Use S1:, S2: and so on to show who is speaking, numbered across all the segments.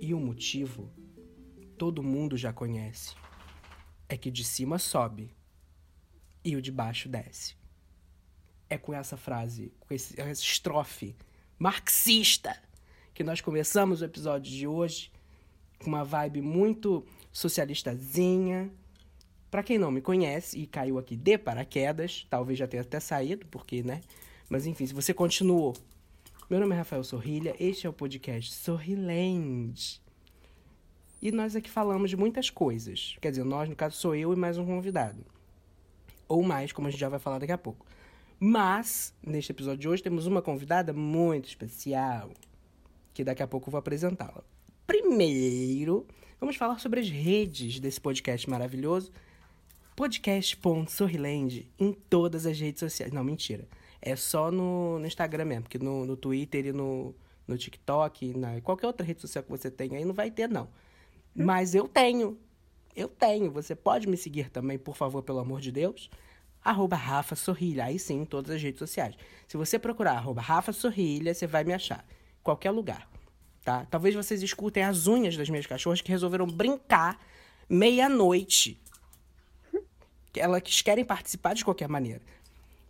S1: E o motivo todo mundo já conhece. É que de cima sobe e o de baixo desce. É com essa frase, com essa estrofe marxista que nós começamos o episódio de hoje com uma vibe muito socialistazinha. Para quem não me conhece e caiu aqui de paraquedas, talvez já tenha até saído, porque, né? Mas enfim, se você continuou. Meu nome é Rafael Sorrilha, este é o podcast Sorriland. E nós aqui falamos de muitas coisas. Quer dizer, nós, no caso, sou eu e mais um convidado. Ou mais, como a gente já vai falar daqui a pouco. Mas, neste episódio de hoje, temos uma convidada muito especial, que daqui a pouco eu vou apresentá-la. Primeiro, vamos falar sobre as redes desse podcast maravilhoso. Podcast.sorriland em todas as redes sociais. Não, mentira. É só no, no Instagram mesmo, porque no, no Twitter e no, no TikTok, na qualquer outra rede social que você tenha aí, não vai ter, não. Mas eu tenho. Eu tenho. Você pode me seguir também, por favor, pelo amor de Deus. Arroba Rafa Sorrilha. Aí sim, em todas as redes sociais. Se você procurar arroba Rafa Sorrilha, você vai me achar. Qualquer lugar. Tá? Talvez vocês escutem as unhas das minhas cachorras que resolveram brincar meia-noite. Elas querem participar de qualquer maneira.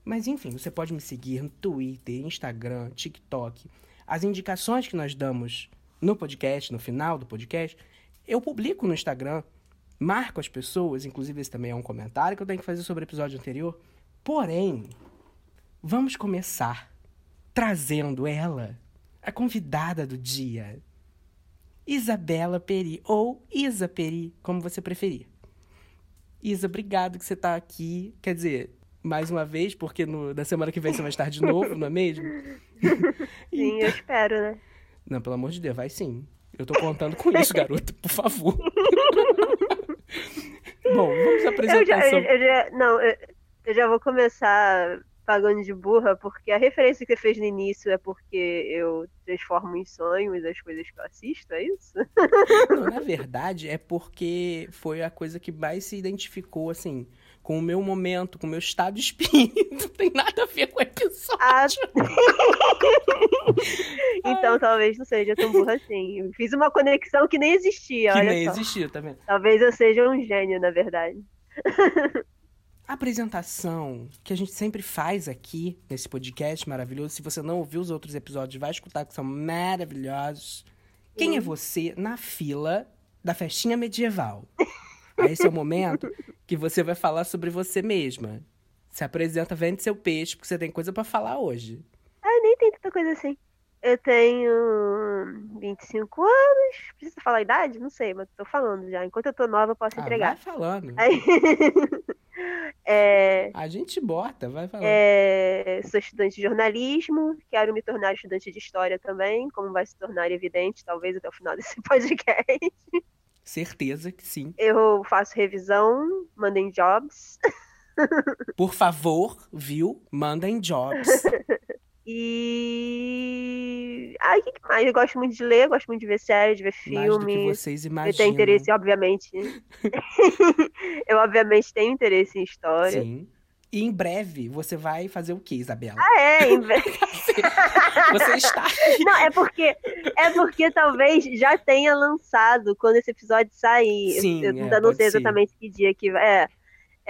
S1: Mas enfim, você pode me seguir no Twitter, Instagram, TikTok. As indicações que nós damos no podcast, no final do podcast, eu publico no Instagram, marco as pessoas, inclusive esse também é um comentário que eu tenho que fazer sobre o episódio anterior. Porém, vamos começar trazendo ela, a convidada do dia, Isabela Peri, ou Isa Peri, como você preferir. Isa, obrigado que você está aqui. Quer dizer, mais uma vez, porque no, na semana que vem você vai estar de novo, não é mesmo?
S2: Sim, então... eu espero, né?
S1: Não, pelo amor de Deus, vai sim. Eu tô contando com isso, garota, por favor. Bom, vamos apresentar.
S2: Eu já, eu, eu já, não, eu, eu já vou começar pagando de burra, porque a referência que você fez no início é porque eu transformo em sonhos as coisas que eu assisto, é isso?
S1: Não, na verdade, é porque foi a coisa que mais se identificou, assim, com o meu momento, com o meu estado de espírito. Não tem nada a ver com o episódio. Ah.
S2: então talvez não seja tão burra assim. Eu fiz uma conexão que nem existia.
S1: Que
S2: olha
S1: nem
S2: só.
S1: existia, tá vendo?
S2: Talvez eu seja um gênio, na verdade.
S1: A apresentação que a gente sempre faz aqui nesse podcast maravilhoso. Se você não ouviu os outros episódios, vai escutar que são maravilhosos. Quem é você na fila da festinha medieval? Esse é o momento que você vai falar sobre você mesma. Se apresenta, vende seu peixe, porque você tem coisa para falar hoje.
S2: Ah, nem tem tanta coisa assim. Eu tenho 25 anos. Precisa falar a idade? Não sei, mas tô falando já. Enquanto eu tô nova, eu posso
S1: ah,
S2: entregar.
S1: Vai falando.
S2: Aí... é...
S1: A gente bota, vai falando.
S2: É... Sou estudante de jornalismo, quero me tornar estudante de história também, como vai se tornar evidente, talvez até o final desse podcast.
S1: Certeza que sim.
S2: Eu faço revisão, mandem jobs.
S1: Por favor, viu? Mandem jobs.
S2: E. Ai, o que mais? Eu gosto muito de ler, gosto muito de ver séries, de ver filmes.
S1: Vocês imaginam.
S2: Eu tenho interesse, obviamente. eu, obviamente, tenho interesse em história.
S1: Sim. E em breve você vai fazer o que, Isabela?
S2: Ah, é, em breve.
S1: você está.
S2: Não, é porque é porque talvez já tenha lançado quando esse episódio sair.
S1: Sim,
S2: eu ainda é, não sei exatamente ser. que dia que vai. É.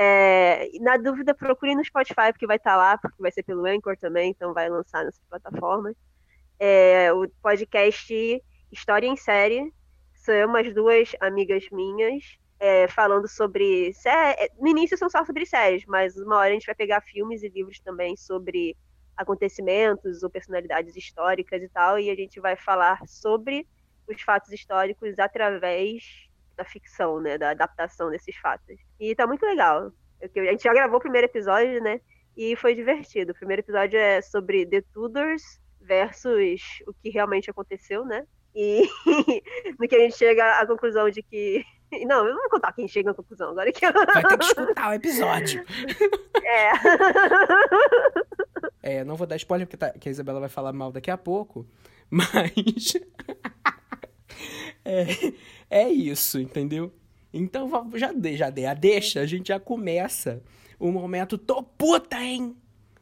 S2: É, na dúvida, procure no Spotify, porque vai estar tá lá, porque vai ser pelo Anchor também, então vai lançar nessas plataformas. É, o podcast História em Série, são umas duas amigas minhas, é, falando sobre. É, no início são só sobre séries, mas uma hora a gente vai pegar filmes e livros também sobre acontecimentos ou personalidades históricas e tal, e a gente vai falar sobre os fatos históricos através da ficção, né? Da adaptação desses fatos. E tá muito legal. A gente já gravou o primeiro episódio, né? E foi divertido. O primeiro episódio é sobre The Tudors versus o que realmente aconteceu, né? E no que a gente chega à conclusão de que. Não, eu não vou contar quem chega à conclusão agora que eu...
S1: Vai ter que escutar o episódio.
S2: É.
S1: É, não vou dar spoiler porque tá, que a Isabela vai falar mal daqui a pouco, mas. é, é isso, entendeu? Então já dei, já dei a deixa, a gente já começa o momento tô puta, hein?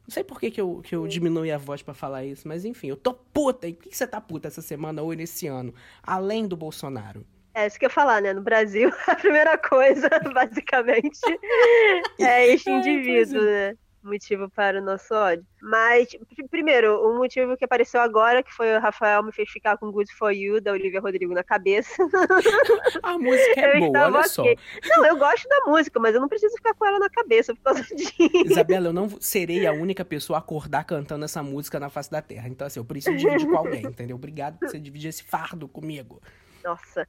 S1: Não sei por que, que, eu, que eu diminui a voz pra falar isso, mas enfim, eu tô puta. E por que você tá puta essa semana ou nesse ano? Além do Bolsonaro.
S2: É isso que eu ia falar, né? No Brasil, a primeira coisa, basicamente, é este indivíduo,
S1: pois
S2: né? Motivo para o nosso ódio. Mas, pr- primeiro, o motivo que apareceu agora, que foi o Rafael me fez ficar com Good For You, da Olivia Rodrigo na cabeça.
S1: A música é
S2: Eu
S1: boa, olha só.
S2: ok. Não, eu gosto da música, mas eu não preciso ficar com ela na cabeça por causa disso.
S1: Isabela, eu não serei a única pessoa a acordar cantando essa música na face da terra. Então, assim, eu preciso dividir com alguém, entendeu? Obrigado por você dividir esse fardo comigo.
S2: Nossa.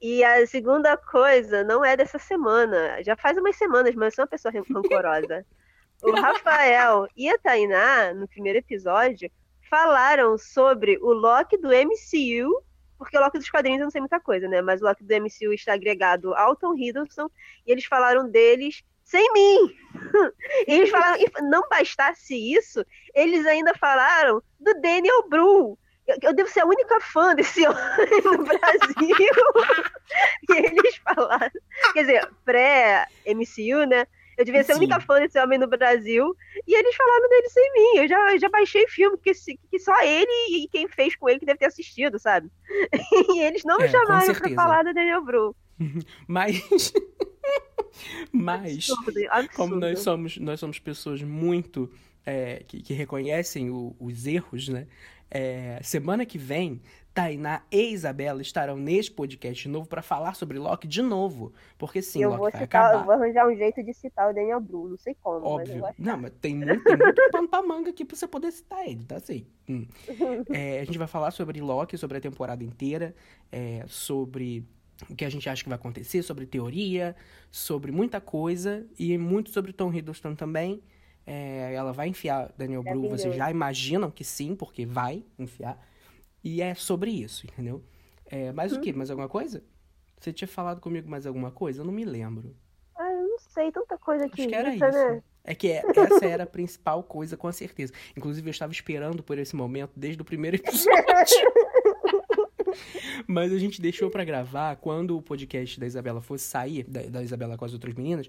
S2: E a segunda coisa não é dessa semana. Já faz umas semanas, mas eu sou uma pessoa ran- rancorosa. O Rafael e a Tainá, no primeiro episódio, falaram sobre o Loki do MCU, porque o Loki dos quadrinhos eu não sei muita coisa, né? Mas o Loki do MCU está agregado ao Tom Hiddleston, e eles falaram deles sem mim. E eles falaram, e não bastasse isso, eles ainda falaram do Daniel Bru. Eu, eu devo ser a única fã desse homem no Brasil. e eles falaram, quer dizer, pré-MCU, né? Eu devia ser a única fã desse homem no Brasil. E eles falaram dele sem mim. Eu já, já baixei filme que, que só ele e quem fez com ele que deve ter assistido, sabe? E eles não me
S1: É,
S2: chamaram pra falar do Daniel Bru.
S1: Mas. Mas.
S2: Absurdo, absurdo.
S1: Como nós somos, nós somos pessoas muito é, que, que reconhecem o- os erros, né? É, semana que vem, Tainá e Isabela estarão neste podcast de novo para falar sobre Loki de novo. Porque sim,
S2: eu
S1: Loki
S2: vou
S1: vai
S2: citar, eu
S1: acabar.
S2: vou arranjar um jeito de citar o Daniel Bru. Não sei como, mas
S1: Óbvio.
S2: achar.
S1: Não, mas tem muito, tem muito pano pra manga aqui pra você poder citar ele, tá assim. Hum. É, a gente vai falar sobre Loki, sobre a temporada inteira, é, sobre o que a gente acha que vai acontecer, sobre teoria, sobre muita coisa e muito sobre Tom Hiddleston também. É, ela vai enfiar Daniel Bru, vocês já imaginam que sim, porque vai enfiar. E é sobre isso, entendeu? É, mais o quê? Mais alguma coisa? Você tinha falado comigo mais alguma coisa? Eu não me lembro.
S2: Ah, eu não sei, tanta coisa aqui.
S1: Acho que era isso.
S2: né?
S1: É que é- essa era a principal coisa, com certeza. Inclusive, eu estava esperando por esse momento desde o primeiro episódio. Mas a gente deixou pra gravar quando o podcast da Isabela fosse sair, da, da Isabela com as outras meninas,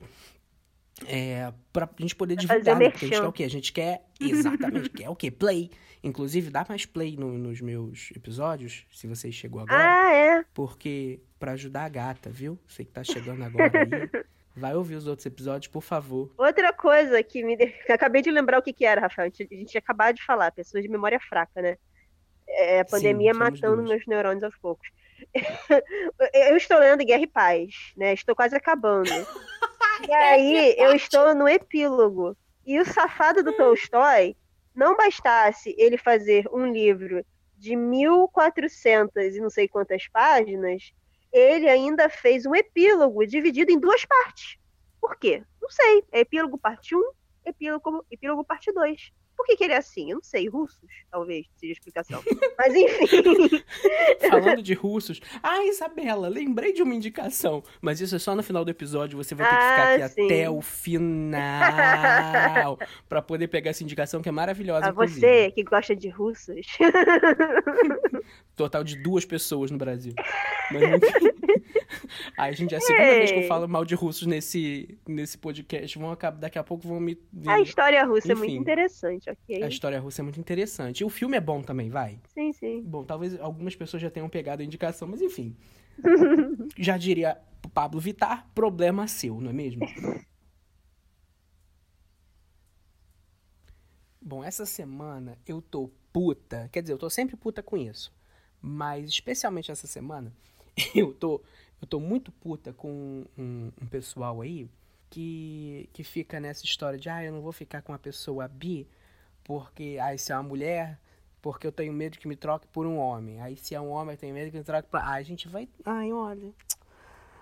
S1: é, pra gente poder
S2: Pra
S1: divulgar, né? Porque a gente quer o quê? A gente quer, exatamente, quer o quê? Play. Inclusive, dá mais play no- nos meus episódios, se você chegou agora.
S2: Ah, é.
S1: Porque, pra ajudar a gata, viu? Você que tá chegando agora aí, vai ouvir os outros episódios, por favor.
S2: Outra coisa que me. que Acabei de lembrar o que, que era, Rafael. A gente, a gente acabado de falar, pessoas de memória fraca, né? É, a
S1: Sim,
S2: pandemia
S1: somos
S2: matando
S1: duas.
S2: meus neurônios aos poucos. eu estou lendo Guerra e Paz, né? Estou quase acabando. E aí, eu estou no epílogo. E o safado do Tolstói, não bastasse ele fazer um livro de 1400 e não sei quantas páginas, ele ainda fez um epílogo dividido em duas partes. Por quê? Não sei. É epílogo parte 1, epílogo, epílogo parte 2. Por que, que ele é assim? Eu não sei. Russos, talvez, seja a explicação. Mas enfim.
S1: Falando de russos. Ah, Isabela, lembrei de uma indicação. Mas isso é só no final do episódio. Você vai ter que ficar
S2: Ah,
S1: aqui até o final pra poder pegar essa indicação que é maravilhosa.
S2: A
S1: inclusive.
S2: você que gosta de russos.
S1: Total de duas pessoas no Brasil. Mas enfim. Aí, gente, é a segunda vez que eu
S2: Ei.
S1: falo mal de russos nesse, nesse podcast. Vão acabar, daqui a pouco vão me.
S2: A história russa é muito
S1: Enfim.
S2: interessante, ok?
S1: A história russa é muito interessante. E o filme é bom também, vai.
S2: Sim, sim.
S1: Bom, talvez algumas pessoas já tenham pegado a indicação, mas enfim. já diria o Pablo Vittar, problema seu, não é mesmo? Bom, essa semana eu tô puta. Quer dizer, eu tô sempre puta com isso. Mas especialmente essa semana, eu tô, eu tô muito puta com um, um pessoal aí que, que fica nessa história de ah, eu não vou ficar com uma pessoa bi porque ah, se é uma mulher, porque eu tenho medo que me troque por um homem. Aí se é um homem, eu tenho medo que me troque por. Ah, a gente vai. Ai, olha.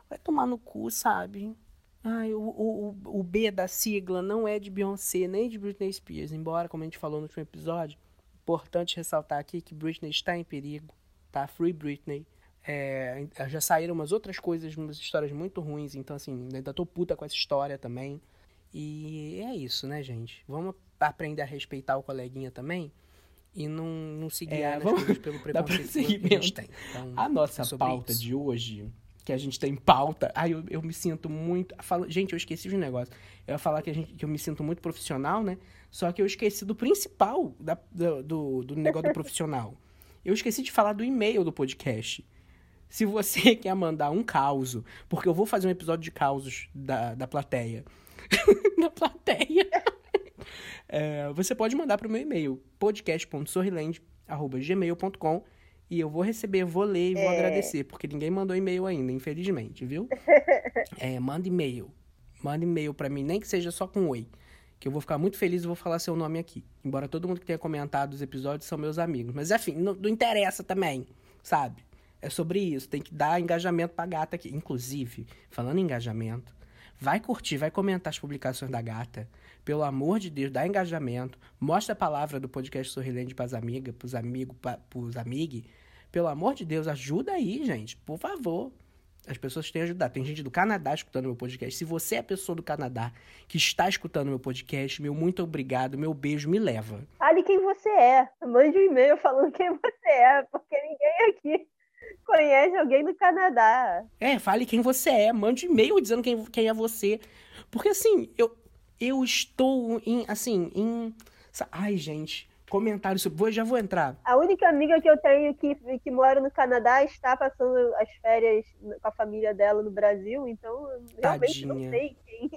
S1: Vai tomar no cu, sabe? Ai, o, o, o- B da sigla não é de Beyoncé nem de Britney Spears. Embora, como a gente falou no último episódio, importante ressaltar aqui que Britney está em perigo, tá? Free Britney. É, já saíram umas outras coisas, umas histórias muito ruins, então assim, ainda tô puta com essa história também. E é isso, né, gente? Vamos aprender a respeitar o coleguinha também e não, não se guiar
S3: É, vamos
S1: pelo preconceito que a gente tem. Então,
S3: A nossa pauta
S1: isso.
S3: de hoje,
S1: que a gente tem pauta. Ai, eu, eu me sinto muito. Falo, gente, eu esqueci de um negócio. Eu ia falar que, a gente, que eu me sinto muito profissional, né? Só que eu esqueci do principal da, do, do, do negócio do profissional. Eu esqueci de falar do e-mail do podcast. Se você quer mandar um caos, porque eu vou fazer um episódio de causos da, da plateia. da plateia. É, você pode mandar para o meu e-mail, podcast.sorriland.gmail.com e eu vou receber, vou ler e vou é... agradecer, porque ninguém mandou e-mail ainda, infelizmente, viu? é, manda e-mail. Manda e-mail para mim, nem que seja só com oi. Que eu vou ficar muito feliz e vou falar seu nome aqui. Embora todo mundo que tenha comentado os episódios são meus amigos. Mas, enfim, não, não interessa também, sabe? É sobre isso. Tem que dar engajamento pra gata aqui. Inclusive, falando em engajamento, vai curtir, vai comentar as publicações da gata. Pelo amor de Deus, dá engajamento. Mostra a palavra do podcast Sorrilente pras amigas, pros amigos, pros amigos pelo amor de Deus, ajuda aí, gente. Por favor. As pessoas têm que ajudar. Tem gente do Canadá escutando meu podcast. Se você é a pessoa do Canadá que está escutando meu podcast, meu muito obrigado, meu beijo, me leva.
S2: Fale quem você é. Mande um e-mail falando quem você é, porque ninguém aqui conhece alguém do Canadá.
S1: É, fale quem você é. Mande e-mail dizendo quem, quem é você. Porque assim, eu, eu estou em, assim, em... Ai, gente, comentários sobre. Vou, já vou entrar.
S2: A única amiga que eu tenho que, que mora no Canadá está passando as férias com a família dela no Brasil, então eu realmente Tadinha. não sei quem.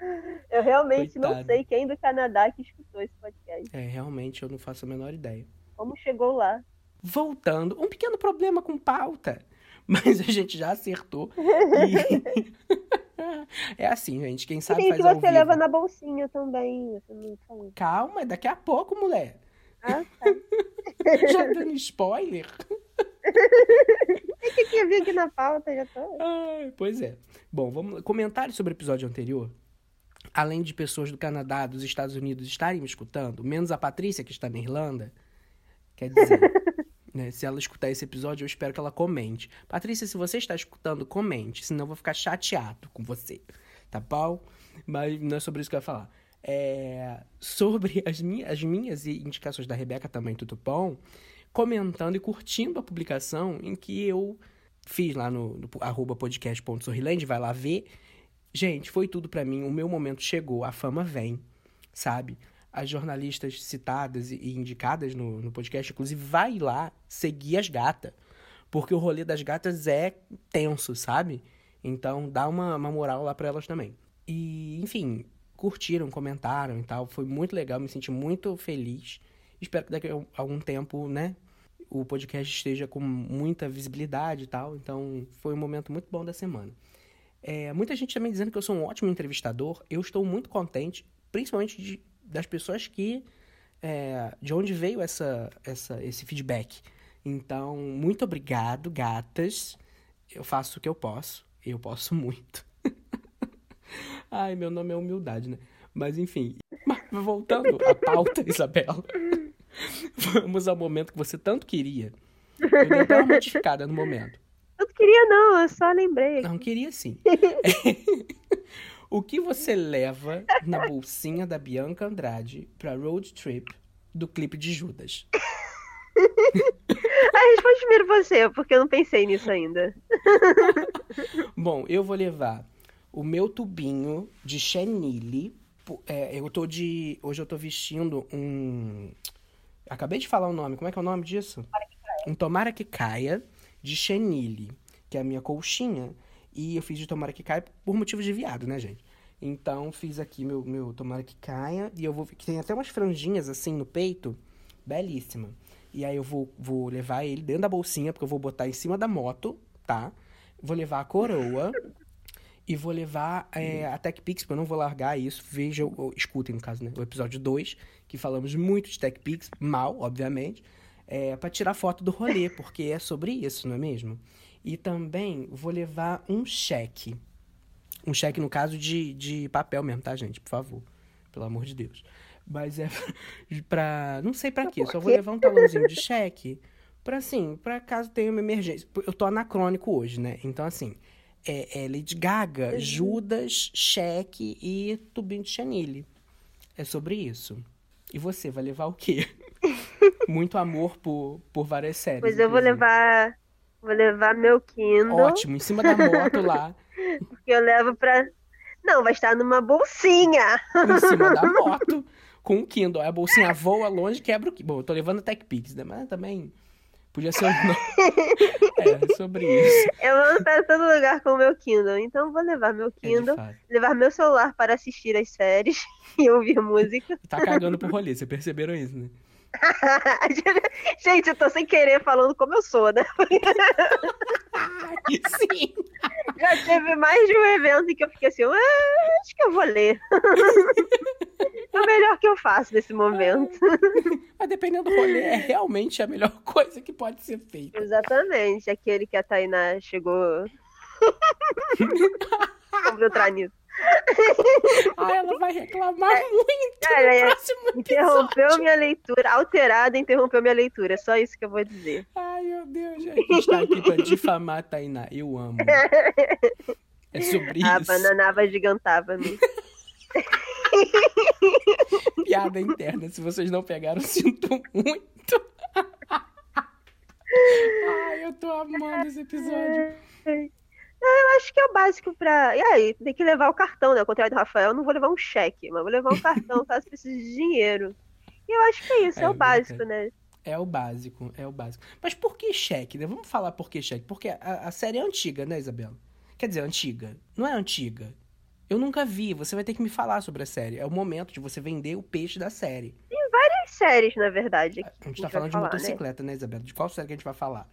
S2: eu realmente Coitada. não sei quem do Canadá que escutou esse podcast.
S1: É, realmente eu não faço a menor ideia.
S2: Como chegou lá?
S1: Voltando, um pequeno problema com pauta. Mas a gente já acertou. E... é assim, gente. Quem sabe
S2: Sim,
S1: faz
S2: que você leva na bolsinha também.
S1: Calma, daqui a pouco, mulher.
S2: Ah, tá.
S1: já dando spoiler.
S2: É que tinha vir aqui na pauta, já tô.
S1: Ai, pois é. Bom, vamos comentários sobre o episódio anterior. Além de pessoas do Canadá, dos Estados Unidos estarem me escutando, menos a Patrícia, que está na Irlanda, quer dizer, né? Se ela escutar esse episódio, eu espero que ela comente. Patrícia, se você está escutando, comente, senão eu vou ficar chateado com você, tá bom? Mas não é sobre isso que eu ia falar. É sobre as, minhas, as minhas indicações da Rebeca também, tudo bom? Comentando e curtindo a publicação em que eu fiz lá no, no podcast.sorriland, vai lá ver. Gente, foi tudo para mim, o meu momento chegou, a fama vem, sabe? As jornalistas citadas e indicadas no, no podcast, inclusive, vai lá seguir as gatas. Porque o rolê das gatas é tenso, sabe? Então dá uma, uma moral lá pra elas também. E, enfim, curtiram, comentaram e tal. Foi muito legal, me senti muito feliz. Espero que daqui a algum tempo, né, o podcast esteja com muita visibilidade e tal. Então, foi um momento muito bom da semana. É, muita gente também dizendo que eu sou um ótimo entrevistador. Eu estou muito contente, principalmente de das pessoas que. É, de onde veio essa, essa, esse feedback. Então, muito obrigado, gatas. Eu faço o que eu posso. Eu posso muito. Ai, meu nome é humildade, né? Mas enfim. Voltando à pauta, Isabela. Vamos ao momento que você tanto queria. Eu dei uma modificada no momento.
S2: Eu não queria, não, eu só lembrei.
S1: Não, queria sim. O que você leva na bolsinha da Bianca Andrade pra road trip do clipe de Judas?
S2: ah, responde primeiro você, porque eu não pensei nisso ainda.
S1: Bom, eu vou levar o meu tubinho de chenille. É, eu tô de. Hoje eu tô vestindo um. Acabei de falar o nome. Como é que é o nome disso? Um tomara que caia de chenille, que é a minha colchinha. E eu fiz de tomara que caia por motivos de viado, né, gente? Então fiz aqui meu, meu tomara que caia. E eu vou. Que tem até umas franjinhas assim no peito. Belíssima. E aí eu vou, vou levar ele dentro da bolsinha, porque eu vou botar em cima da moto, tá? Vou levar a coroa. e vou levar é, a TechPix, porque eu não vou largar isso. Vejam, ou, escutem no caso, né? O episódio 2, que falamos muito de TechPix, mal, obviamente. É, para tirar foto do rolê, porque é sobre isso, não é mesmo? E também vou levar um cheque. Um cheque, no caso, de, de papel mesmo, tá, gente? Por favor. Pelo amor de Deus. Mas é pra. Não sei pra quê. Só vou levar um talãozinho de cheque. Pra assim, pra caso tenha uma emergência. Eu tô anacrônico hoje, né? Então, assim. É, é Lady Gaga, uhum. Judas, cheque e tubinho de chanilly. É sobre isso. E você, vai levar o quê? Muito amor por, por várias séries.
S2: Pois eu vou levar Vou levar meu Kindle.
S1: Ótimo, em cima da moto lá.
S2: Porque eu levo pra. Não, vai estar numa bolsinha.
S1: Em cima da moto. Com o Kindle. A bolsinha voa longe quebra o Kindle. Bom, eu tô levando Tech Pix, né? Mas também. Podia ser um. é, sobre isso.
S2: Eu ando para todo lugar com o meu Kindle. Então vou levar meu Kindle, é levar meu celular para assistir as séries e ouvir música.
S1: Tá cagando pro rolê, vocês perceberam isso, né?
S2: Gente, eu tô sem querer falando como eu sou, né?
S1: Sim.
S2: Já teve mais de um evento em que eu fiquei assim, ah, acho que eu vou ler. é o melhor que eu faço nesse momento.
S1: Mas dependendo do rolê, é realmente a melhor coisa que pode ser feita.
S2: Exatamente. Aquele que a Tainá chegou. Vamos entrar nisso.
S1: Ah, ela vai reclamar é, muito. Cara, é,
S2: interrompeu minha leitura, alterada, interrompeu minha leitura. Só isso que eu vou dizer.
S1: Ai, meu Deus, gente. A gente tá aqui pra difamar a Tainá. Eu amo. É sobre
S2: a
S1: isso.
S2: A bananava gigantava-me.
S1: Piada interna. Se vocês não pegaram, sinto muito. Ai, eu tô amando esse episódio.
S2: Eu acho que é o básico pra. E aí, tem que levar o cartão, né? Ao contrário do Rafael, eu não vou levar um cheque, mas vou levar um cartão caso precise de dinheiro. E eu acho que é isso, é, é o básico, né?
S1: É o básico, é o básico. Mas por que cheque, né? Vamos falar por que cheque. Porque a, a série é antiga, né, Isabela? Quer dizer, antiga. Não é antiga. Eu nunca vi. Você vai ter que me falar sobre a série. É o momento de você vender o peixe da série.
S2: Tem várias séries, na verdade.
S1: A gente tá falando de falar, né? motocicleta, né? né, Isabela? De qual série que a gente vai falar?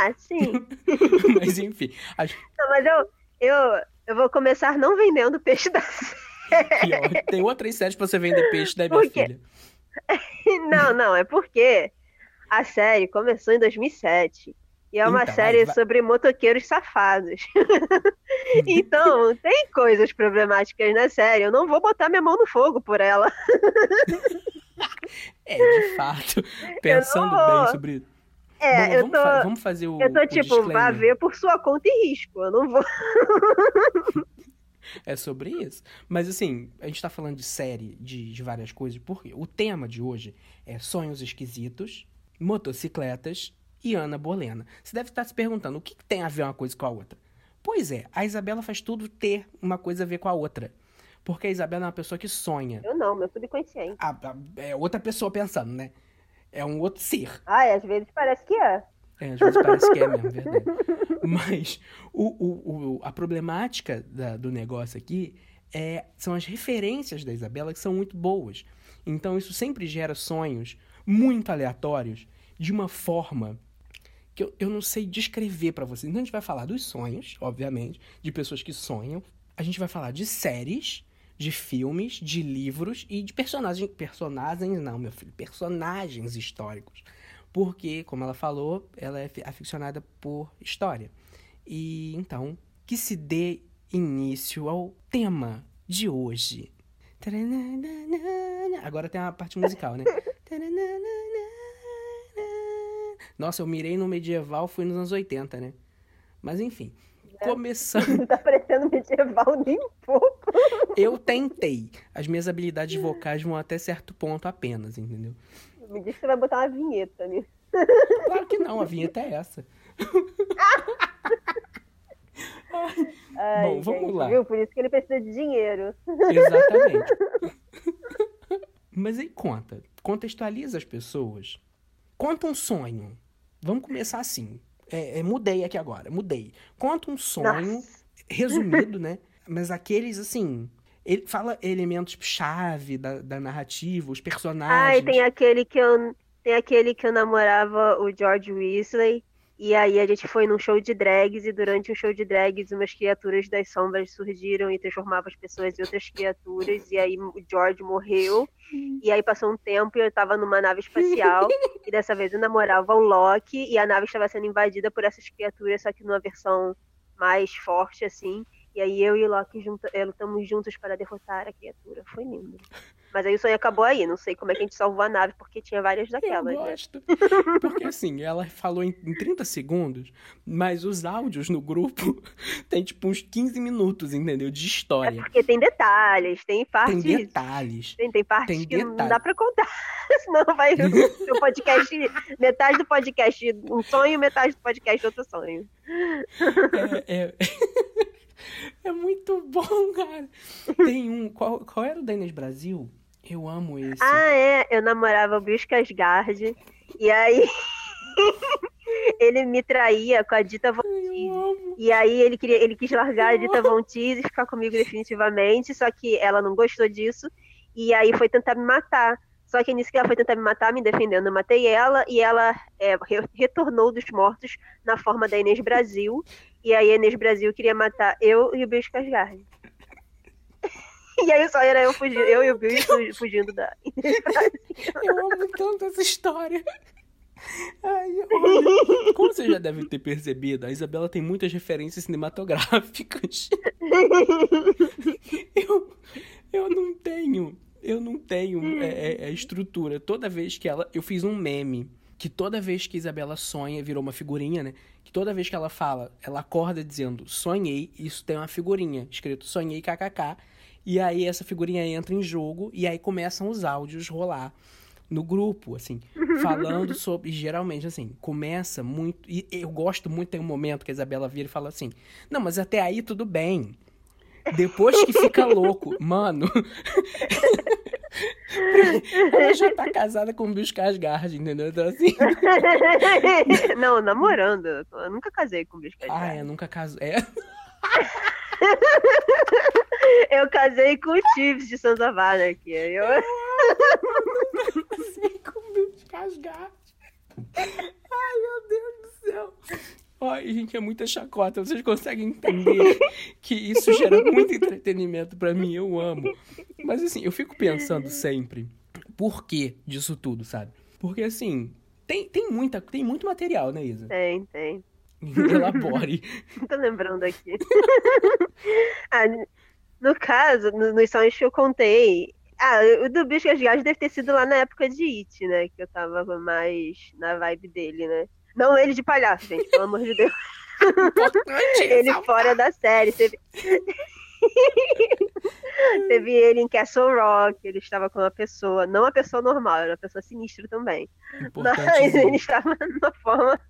S2: Ah, sim.
S1: mas enfim. A...
S2: Não, mas eu, eu, eu vou começar não vendendo peixe da série.
S1: Tem outras séries pra você vender peixe da minha filha.
S2: não, não, é porque a série começou em 2007. E é uma então, série vai... sobre motoqueiros safados. então, tem coisas problemáticas na série. Eu não vou botar minha mão no fogo por ela.
S1: é, de fato. Pensando bem sobre
S2: é, Bom, eu
S1: vamos, tô. Fa vamos fazer o.
S2: Eu tô
S1: o
S2: tipo, vá ver por sua conta e risco. Eu não vou.
S1: é sobre isso. Mas assim, a gente tá falando de série, de, de várias coisas, porque o tema de hoje é sonhos esquisitos, motocicletas e Ana Bolena. Você deve estar se perguntando o que, que tem a ver uma coisa com a outra. Pois é, a Isabela faz tudo ter uma coisa a ver com a outra. Porque a Isabela é uma pessoa que sonha.
S2: Eu não, meu subconsciente.
S1: A, a, é outra pessoa pensando, né? É um outro ser.
S2: Ah, às vezes parece que é.
S1: É, às vezes parece que é mesmo, verdade. Mas o, o, o, a problemática da, do negócio aqui é, são as referências da Isabela que são muito boas. Então isso sempre gera sonhos muito aleatórios de uma forma que eu, eu não sei descrever para vocês. Então a gente vai falar dos sonhos, obviamente, de pessoas que sonham. A gente vai falar de séries de filmes, de livros e de personagens. Personagens, não, meu filho, personagens históricos. Porque, como ela falou, ela é aficionada por história. E então, que se dê início ao tema de hoje. Agora tem a parte musical, né? Nossa, eu mirei no medieval, fui nos anos 80, né? Mas enfim, começando.
S2: Não tá parecendo medieval nem um pouco.
S1: Eu tentei. As minhas habilidades vocais vão até certo ponto apenas, entendeu?
S2: Me diz que você vai botar uma vinheta nisso.
S1: Claro que não, a vinheta é essa.
S2: Ai, Bom, vamos gente, lá. Viu? Por isso que ele precisa de dinheiro.
S1: Exatamente. Mas aí conta, contextualiza as pessoas. Conta um sonho. Vamos começar assim. É, é, mudei aqui agora, mudei. Conta um sonho Nossa. resumido, né? Mas aqueles, assim. Ele fala elementos chave da, da narrativa, os personagens.
S2: Ai, tem aquele que eu. Tem aquele que eu namorava o George Weasley. E aí a gente foi num show de drags e durante o show de drags umas criaturas das sombras surgiram e transformavam as pessoas em outras criaturas. E aí o George morreu. E aí passou um tempo e eu tava numa nave espacial. e dessa vez eu namorava o Loki e a nave estava sendo invadida por essas criaturas, só que numa versão mais forte, assim. E aí eu e o Loki junta, lutamos juntos para derrotar a criatura. Foi lindo. Mas aí o sonho acabou aí. Não sei como é que a gente salvou a nave, porque tinha várias daquelas.
S1: Eu
S2: né?
S1: gosto. Porque assim, ela falou em, em 30 segundos, mas os áudios no grupo tem tipo uns 15 minutos, entendeu? De
S2: É
S1: história.
S2: porque tem detalhes, tem
S1: Tem
S2: partes.
S1: detalhes.
S2: Tem, tem partes
S1: tem
S2: que não dá pra contar. Senão vai o podcast. Metade do podcast um sonho, metade do podcast outro sonho.
S1: É, é... é muito bom, cara. Tem um. Qual, qual era o da Inês Brasil? Eu amo esse.
S2: Ah, é. Eu namorava o Bill Skarsgård. E aí. ele me traía com a Dita Von Teese. E aí ele queria, ele quis largar a Dita Von Teese e ficar comigo definitivamente, só que ela não gostou disso. E aí foi tentar me matar. Só que nisso que ela foi tentar me matar, me defendendo, eu matei ela e ela é, re- retornou dos mortos na forma da Inês Brasil. E aí a Inês Brasil queria matar eu e o Bill Skarsgård. E aí só era eu fugindo, eu e o Bill fu- fugindo da Inês Brasil.
S1: Eu amo tanto essa história. Ai, olha, como você já deve ter percebido, a Isabela tem muitas referências cinematográficas. Eu, eu não tenho, eu não tenho é, é, é, estrutura. Toda vez que ela. Eu fiz um meme que toda vez que a Isabela sonha, virou uma figurinha, né? Que toda vez que ela fala, ela acorda dizendo sonhei, isso tem uma figurinha escrito sonhei kkk. E aí essa figurinha entra em jogo e aí começam os áudios rolar no grupo, assim, falando sobre. Geralmente, assim, começa muito. E eu gosto muito, tem um momento que a Isabela vira e fala assim: Não, mas até aí tudo bem. Depois que fica louco, mano. ela já tá casada com o Bill Skarsgård, entendeu? Então, assim.
S2: Não, namorando. Eu nunca casei com o Bill
S1: Ah,
S2: Skarsgård.
S1: é, nunca casou. É.
S2: Eu casei com o Chiefs de Santa Vara aqui. Eu...
S1: Casei com o Bill Skarsgård. Ai, meu Deus do céu. Ai, gente, é muita chacota. Vocês conseguem entender que isso gera muito entretenimento pra mim. Eu amo. Mas assim, eu fico pensando sempre por que disso tudo, sabe? Porque assim, tem, tem, muita, tem muito material, né, Isa?
S2: Tem, tem.
S1: Elabore.
S2: Tô lembrando aqui. ah, no caso, no- nos sonhos que eu contei. Ah, o do Bicho Gasgás deve ter sido lá na época de It, né? Que eu tava mais na vibe dele, né? Não ele de palhaço, gente, pelo amor de Deus. Ele fora da série. Teve... Teve ele em Castle Rock, ele estava com uma pessoa, não uma pessoa normal, era uma pessoa sinistra também.
S1: Importante
S2: Mas ele estava numa forma.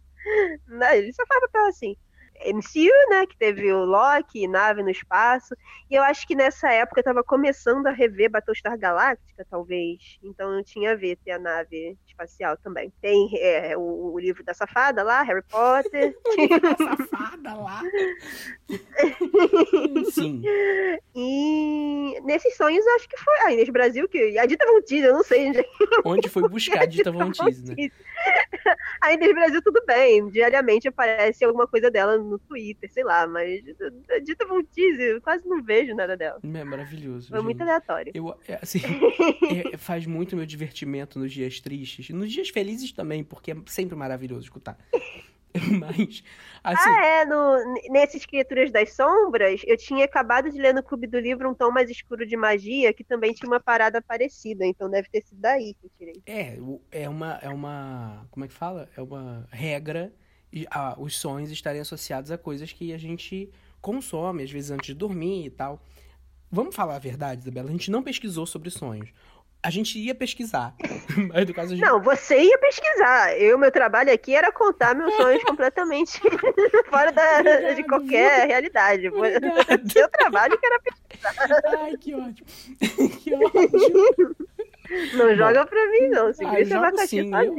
S2: Não, ele só faz papel assim. MCU, né? Que teve o Loki, nave no espaço. E eu acho que nessa época eu tava começando a rever Battlestar Galactica, talvez. Então não tinha a ver ter a nave espacial também. Tem é, o, o livro da safada lá, Harry Potter.
S1: safada lá. Sim.
S2: e nesses sonhos eu acho que foi. A Inês Brasil, que. A Dita Von Teese, eu não sei, gente.
S1: Onde foi buscar a Dita Von Teese, né?
S2: A Inês Brasil, tudo bem. Diariamente aparece alguma coisa dela no Twitter, sei lá, mas Dita Von eu quase não vejo nada dela.
S1: É maravilhoso.
S2: Foi muito aleatório.
S1: Eu, é, assim, é, faz muito meu divertimento nos dias tristes. Nos dias felizes também, porque é sempre maravilhoso escutar. Mas, assim,
S2: Ah, é, no, nesses Criaturas das Sombras, eu tinha acabado de ler no Clube do Livro um tom mais escuro de magia, que também tinha uma parada parecida, então deve ter sido daí que eu tirei.
S1: é, é uma, é uma, como é que fala? É uma regra, ah, os sonhos estarem associados a coisas que a gente consome, às vezes antes de dormir e tal. Vamos falar a verdade, Isabela? A gente não pesquisou sobre sonhos. A gente ia pesquisar, mas no caso a gente...
S2: Não, você ia pesquisar. Eu, meu trabalho aqui era contar meus sonhos completamente fora da, de qualquer realidade.
S1: Obrigado.
S2: Seu trabalho que era
S1: Ai, que ótimo. que ótimo.
S2: Não joga pra mim, não. Segura
S1: Ah, jogo
S2: abacaxi
S1: sim, eu.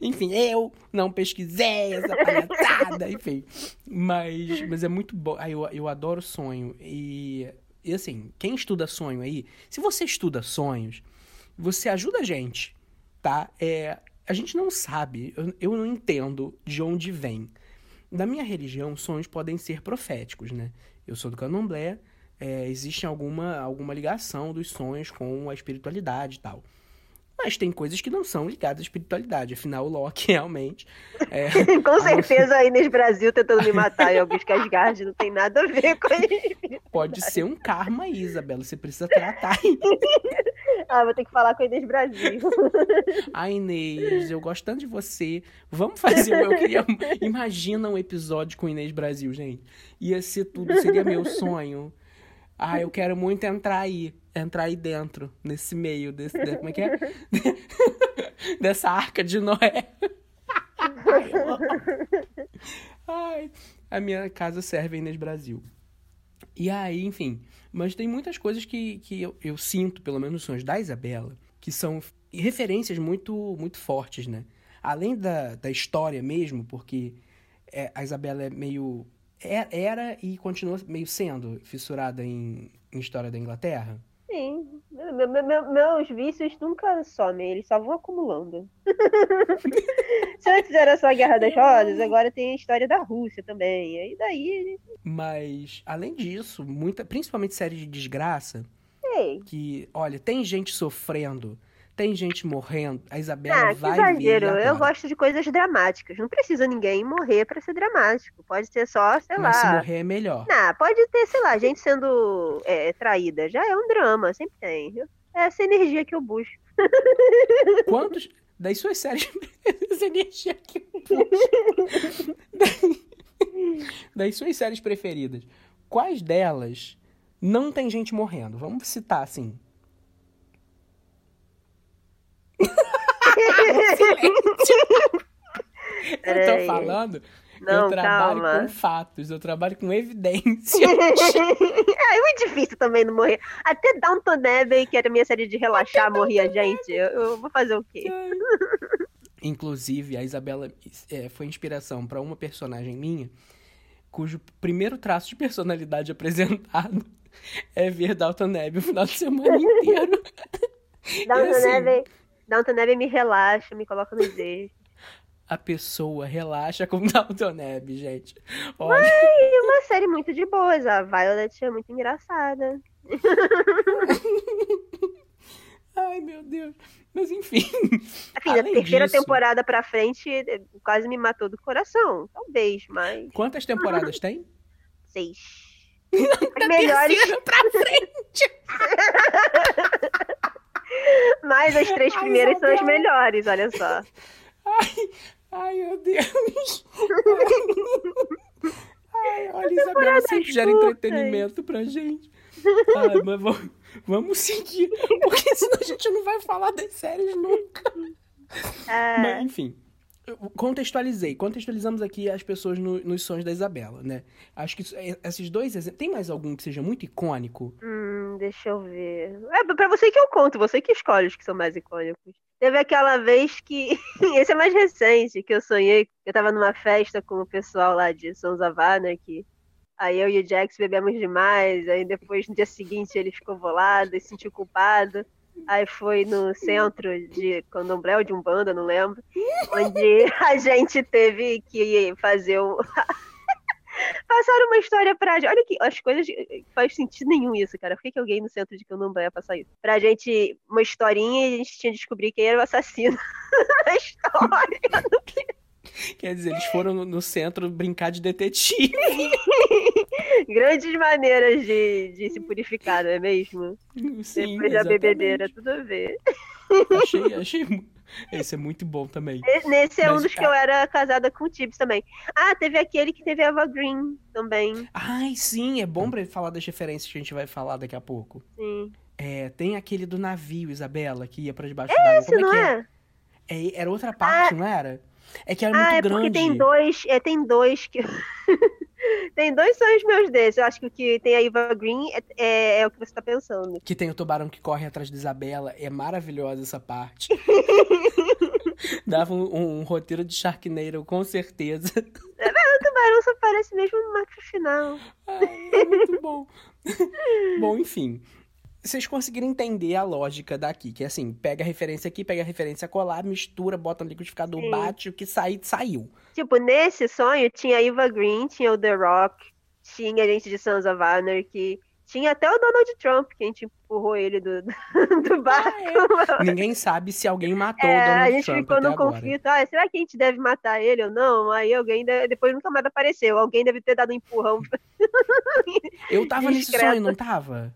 S1: Enfim, eu não pesquisei essa palhaçada, enfim. Mas, mas é muito bom. Ah, eu, eu adoro sonho. E, e assim, quem estuda sonho aí, se você estuda sonhos, você ajuda a gente, tá? É, a gente não sabe, eu, eu não entendo de onde vem. Na minha religião, sonhos podem ser proféticos, né? Eu sou do candomblé, é, existe alguma, alguma ligação dos sonhos com a espiritualidade e tal. Mas tem coisas que não são ligadas à espiritualidade. Afinal, o Loki realmente. É,
S2: com certeza a Inês Brasil tentando me matar em alguns Casgard não tem nada a ver com isso.
S1: Pode ser um karma, Isabela. Você precisa tratar.
S2: ah, vou ter que falar com a Inês Brasil.
S1: Ai, Inês, eu gosto tanto de você. Vamos fazer. Eu queria. Imagina um episódio com Inês Brasil, gente. Ia ser tudo, seria meu sonho. Ah, eu quero muito entrar aí. Entrar aí dentro, nesse meio, desse. De, como é que é? Dessa arca de Noé. Ai, a minha casa serve Inês Brasil. E aí, enfim. Mas tem muitas coisas que, que eu, eu sinto, pelo menos nos sonhos da Isabela, que são referências muito, muito fortes, né? Além da, da história mesmo, porque é, a Isabela é meio era e continua meio sendo fissurada em, em história da Inglaterra?
S2: Sim. Me, me, meus vícios nunca somem, eles só vão acumulando. Se antes era só a Guerra das Rosas, agora tem a história da Rússia também. E daí.
S1: Mas, além disso, muita, principalmente série de desgraça,
S2: Ei.
S1: que, olha, tem gente sofrendo tem gente morrendo, a Isabela ah, vai
S2: exagero. Eu gosto de coisas dramáticas. Não precisa ninguém morrer para ser dramático. Pode ser só, sei
S1: Mas
S2: lá.
S1: se morrer é melhor.
S2: Não, pode ter, sei lá, gente sendo é, traída. Já é um drama, sempre tem. É essa energia que eu busco.
S1: Quantos das suas séries essa energia que eu busco? das suas séries preferidas, quais delas não tem gente morrendo? Vamos citar assim. Eu tô falando, não, eu trabalho calma. com fatos, eu trabalho com evidências.
S2: é muito difícil também não morrer. Até Downton Abbey, que era minha série de relaxar, morria gente. Eu, eu, vou fazer o quê?
S1: Inclusive, a Isabela é, foi inspiração para uma personagem minha, cujo primeiro traço de personalidade apresentado é ver Downton Abbey o final de semana inteiro.
S2: Downton assim, Abbey Downton Abbey me relaxa, me coloca no eixos.
S1: A pessoa relaxa com Downton Abbey, gente. Olha.
S2: Ai, uma série muito de boas. A Violet é muito engraçada.
S1: Ai, meu Deus. Mas enfim.
S2: Assim, a terceira disso... temporada pra frente quase me matou do coração. Talvez, mas.
S1: Quantas temporadas tem?
S2: Seis.
S1: As melhores. pra frente!
S2: Mas as três primeiras são as melhores, olha só.
S1: Ai, ai meu Deus. Ai, olha, Isabela sempre gera entretenimento pra gente. Ai, mas vamos, vamos seguir, porque senão a gente não vai falar das séries nunca. É... Mas, enfim contextualizei, contextualizamos aqui as pessoas no, nos sonhos da Isabela, né? Acho que é, esses dois exemplos. Tem mais algum que seja muito icônico?
S2: Hum, deixa eu ver. É pra você que eu conto, você que escolhe os que são mais icônicos. Teve aquela vez que. Esse é mais recente, que eu sonhei. Eu tava numa festa com o pessoal lá de São Zavana, que Aí eu e o Jax bebemos demais, aí depois no dia seguinte ele ficou bolado e se sentiu culpado. Aí foi no centro de candomblé ou de umbanda, não lembro, onde a gente teve que fazer um... Passaram uma história pra gente. Olha que as coisas. Faz sentido nenhum isso, cara. Por que, que alguém no centro de Candomblé ia passar isso? Pra gente, uma historinha e a gente tinha de descobrir quem era o assassino da história.
S1: Quer dizer, eles foram no centro brincar de detetive.
S2: Grandes maneiras de, de se purificar, não é mesmo?
S1: Sim,
S2: Depois da bebedeira, tudo a ver.
S1: Achei, achei. Esse é muito bom também.
S2: Nesse é Mas, um dos que eu era casada com o Tibbs também. Ah, teve aquele que teve Eva Green também.
S1: Ai, sim, é bom pra ele falar das referências que a gente vai falar daqui a pouco.
S2: Sim.
S1: É, tem aquele do navio, Isabela, que ia pra debaixo
S2: é
S1: d'água.
S2: Esse, Como é não é?
S1: é? é? Era outra parte, ah, não era? É que era
S2: ah,
S1: muito
S2: é
S1: grande.
S2: porque tem dois, é, tem dois que. tem dois sonhos meus desses. Eu acho que o que tem a Eva Green é, é, é, o que você tá pensando.
S1: Que tem o tubarão que corre atrás de Isabela. É maravilhosa essa parte. Dava um, um, roteiro de Sharknado, com certeza.
S2: É, o tubarão só aparece mesmo no marco final.
S1: Ai, é muito bom. bom, enfim vocês conseguiram entender a lógica daqui, que é assim, pega a referência aqui, pega a referência colar, mistura, bota no liquidificador, Sim. bate, o que sair, saiu.
S2: Tipo, nesse sonho tinha a Eva Green, tinha o The Rock, tinha a gente de Sons of Anarchy, Tinha até o Donald Trump, que a gente empurrou ele do, do barco.
S1: Ah, é. Ninguém sabe se alguém matou
S2: É,
S1: o Donald
S2: a gente
S1: Trump
S2: ficou no conflito. Ah, será que a gente deve matar ele ou não? Aí alguém de- depois nunca mais apareceu. Alguém deve ter dado um empurrão.
S1: Eu tava nesse
S2: Discreto.
S1: sonho, não tava?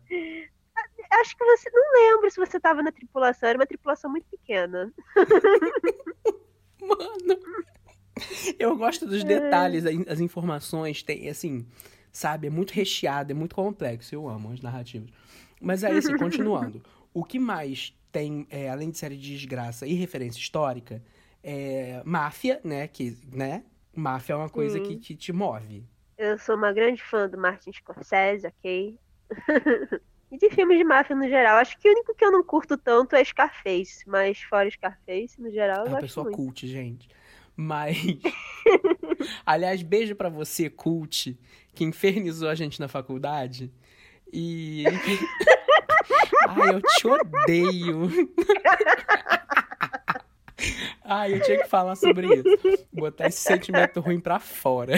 S2: Acho que você não lembro se você tava na tripulação. Era uma tripulação muito pequena.
S1: Mano, eu gosto dos detalhes, a- as informações, tem, assim, sabe, é muito recheado, é muito complexo, eu amo as narrativas. Mas aí, assim, continuando, o que mais tem, é, além de série de desgraça e referência histórica, é máfia, né, que, né, máfia é uma coisa que,
S2: Sim.
S1: que te move.
S2: Eu sou uma grande fã do Martin Scorsese, ok? e de filmes de máfia no geral. Acho que o único que eu não curto tanto é Scarface. Mas fora Scarface, no geral,
S1: É
S2: eu
S1: uma
S2: gosto
S1: pessoa
S2: muito.
S1: cult, gente. Mas. Aliás, beijo pra você, cult, que infernizou a gente na faculdade. E. Ai, eu te odeio. Ai, eu tinha que falar sobre isso. Botar esse sentimento ruim pra fora.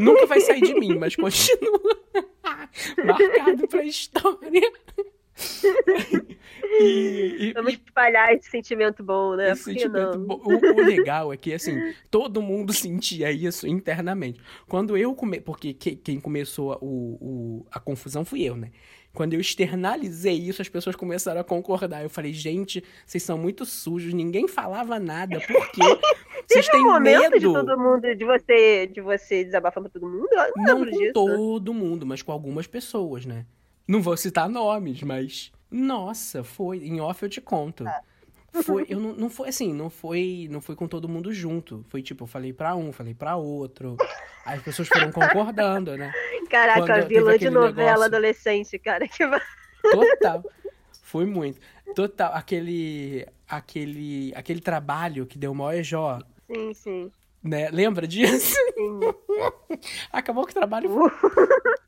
S1: Nunca vai sair de mim, mas continua marcado pra história. E, e-
S2: Vamos espalhar esse sentimento bom, né?
S1: esse
S2: Por que
S1: sentimento
S2: não?
S1: bo- O, o legal é que, assim, todo mundo sentia isso internamente. Quando eu come... Porque que- quem começou a- o, o- a confusão fui eu, né? Quando eu externalizei isso, as pessoas começaram a concordar. Eu falei, gente, vocês são muito sujos, ninguém falava nada. Por quê? Vocês
S2: Teve um
S1: têm
S2: momento
S1: medo.
S2: de todo mundo, de você, de você desabafando pra todo mundo? Eu não,
S1: Não com
S2: disso.
S1: todo mundo, mas com algumas pessoas, né? Não vou citar nomes, mas. Nossa, foi. Em off eu te conto. Foi, eu não, não foi assim, não foi, não foi com todo mundo junto. Foi tipo, eu falei pra um, falei pra outro. Aí as pessoas foram concordando, né?
S2: Caraca,
S1: Quando
S2: vilã de novela
S1: negócio.
S2: adolescente, cara. Que...
S1: Total. Foi muito. Total. Aquele, aquele, aquele trabalho que deu maior EJ,
S2: Sim, sim.
S1: Né? Lembra disso? Acabou que o trabalho.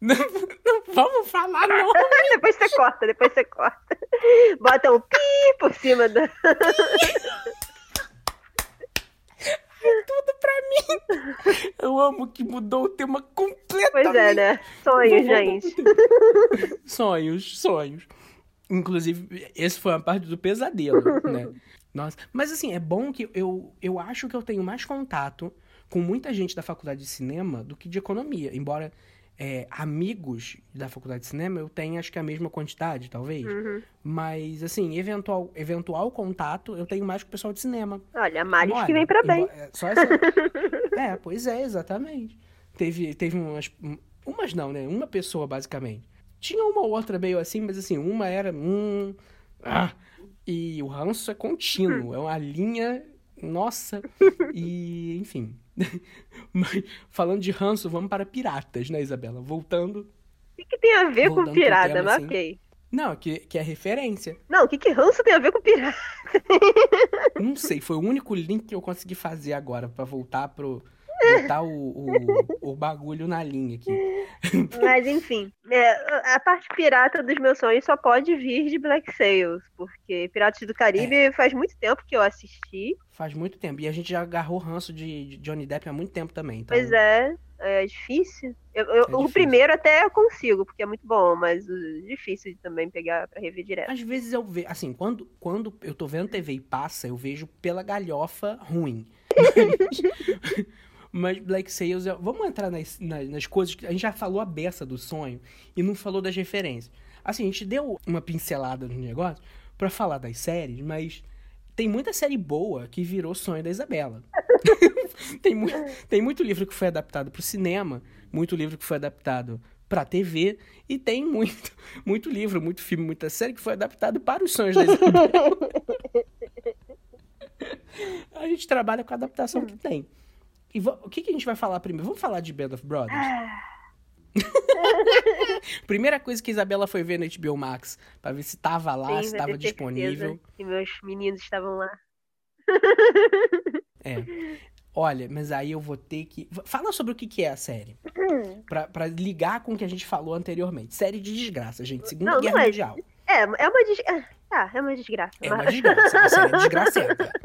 S1: Não, não vamos falar, não.
S2: depois você corta, depois você corta. Bota um pi por cima da.
S1: tudo pra mim. Eu amo que mudou o tema completamente.
S2: Pois é, né? Sonho, gente.
S1: Sonhos, sonhos. Inclusive, esse foi uma parte do pesadelo, né? Nossa, mas assim, é bom que eu, eu acho que eu tenho mais contato com muita gente da faculdade de cinema do que de economia. Embora é, amigos da faculdade de cinema eu tenha acho que a mesma quantidade, talvez.
S2: Uhum.
S1: Mas, assim, eventual, eventual contato eu tenho mais com o pessoal de cinema.
S2: Olha, males que vem pra bem.
S1: é, Só essa... é, pois é, exatamente. Teve, teve umas. Umas não, né? Uma pessoa, basicamente. Tinha uma ou outra meio assim, mas assim, uma era. Hum, ah, e o ranço é contínuo. É uma linha. Nossa. E, enfim. Mas, falando de ranço, vamos para piratas, né, Isabela? Voltando.
S2: O que, que tem a ver com pirata?
S1: tema,
S2: Mas
S1: assim.
S2: ok.
S1: Não, que, que é referência.
S2: Não, o que, que ranço tem a ver com pirata?
S1: Não sei, foi o único link que eu consegui fazer agora pra voltar pro. Botar o, o, o bagulho na linha aqui.
S2: Mas enfim, é, a parte pirata dos meus sonhos só pode vir de Black Sails, porque Piratas do Caribe
S1: É.
S2: faz muito tempo que eu assisti.
S1: Faz muito tempo. E a gente já agarrou ranço de, de Johnny Depp há muito tempo também. Então,
S2: Pois é, é difícil. Eu- eu- o
S1: difícil.
S2: primeiro até eu consigo, porque é muito bom, mas o difícil de também pegar pra rever direto.
S1: Às vezes eu vejo. Assim, quando, quando eu tô vendo TV e passa, eu vejo pela galhofa ruim. Mas Black Sails, é- vamos entrar nas, nas, nas coisas que a gente já falou a beça do sonho e não falou das referências. Assim, a gente deu uma pincelada no negócio pra falar das séries, mas tem muita série boa que virou sonho da Isabela. tem, mu tem muito livro que foi adaptado pro cinema, muito livro que foi adaptado pra TV e tem muito, muito livro, muito filme, muita série que foi adaptado para os sonhos da Isabela. a gente trabalha com a adaptação que tem. E o que, que a gente vai falar primeiro? Vamos falar de Band of Brothers? Primeira coisa que a Isabela foi ver no HBO Max, pra ver se tava lá,
S2: Sim,
S1: se tava disponível.
S2: Que meus meninos estavam lá.
S1: É. Olha, mas aí eu vou ter que. Fala sobre o que, que é a série. Pra, pra ligar com o que a gente falou anteriormente. Série de desgraça, gente. Segunda
S2: Não, não
S1: Guerra
S2: é.
S1: Mundial.
S2: É, é uma des... ah, Tá, é uma desgraça.
S1: É uma desgraça. A série é desgracenta.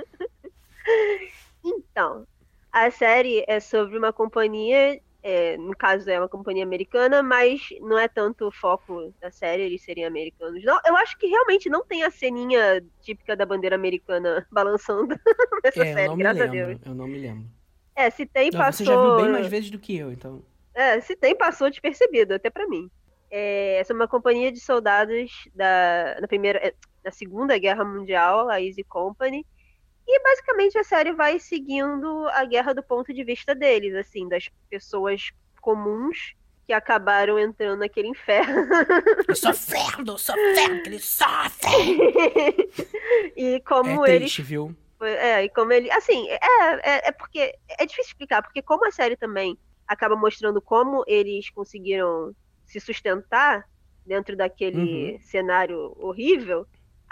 S2: Então, a série é sobre uma companhia É, no caso é uma companhia americana, mas não é tanto o foco da série eles serem americanos. Não, eu acho que realmente não tem a ceninha típica da bandeira americana balançando nessa
S1: É,
S2: série, graças a
S1: lembro.
S2: Deus.
S1: Eu não me lembro.
S2: É, se tem,
S1: Não,
S2: passou.
S1: Você já viu bem mais vezes do que eu, então.
S2: É, se tem, passou despercebido, até pra mim. É, essa é uma companhia de soldados da, na primeira, é, na Segunda Guerra Mundial, a Easy Company. E basicamente a série vai seguindo a guerra do ponto de vista deles, assim, das pessoas comuns que acabaram entrando naquele inferno.
S1: Eu sou ferro, sou ferro, que ele sofre!
S2: e como
S1: é
S2: eles
S1: triste, viu?
S2: É, e como ele. Assim, é, é, é porque. É difícil explicar, porque como a série também acaba mostrando como eles conseguiram se sustentar dentro daquele
S1: Uhum.
S2: cenário horrível,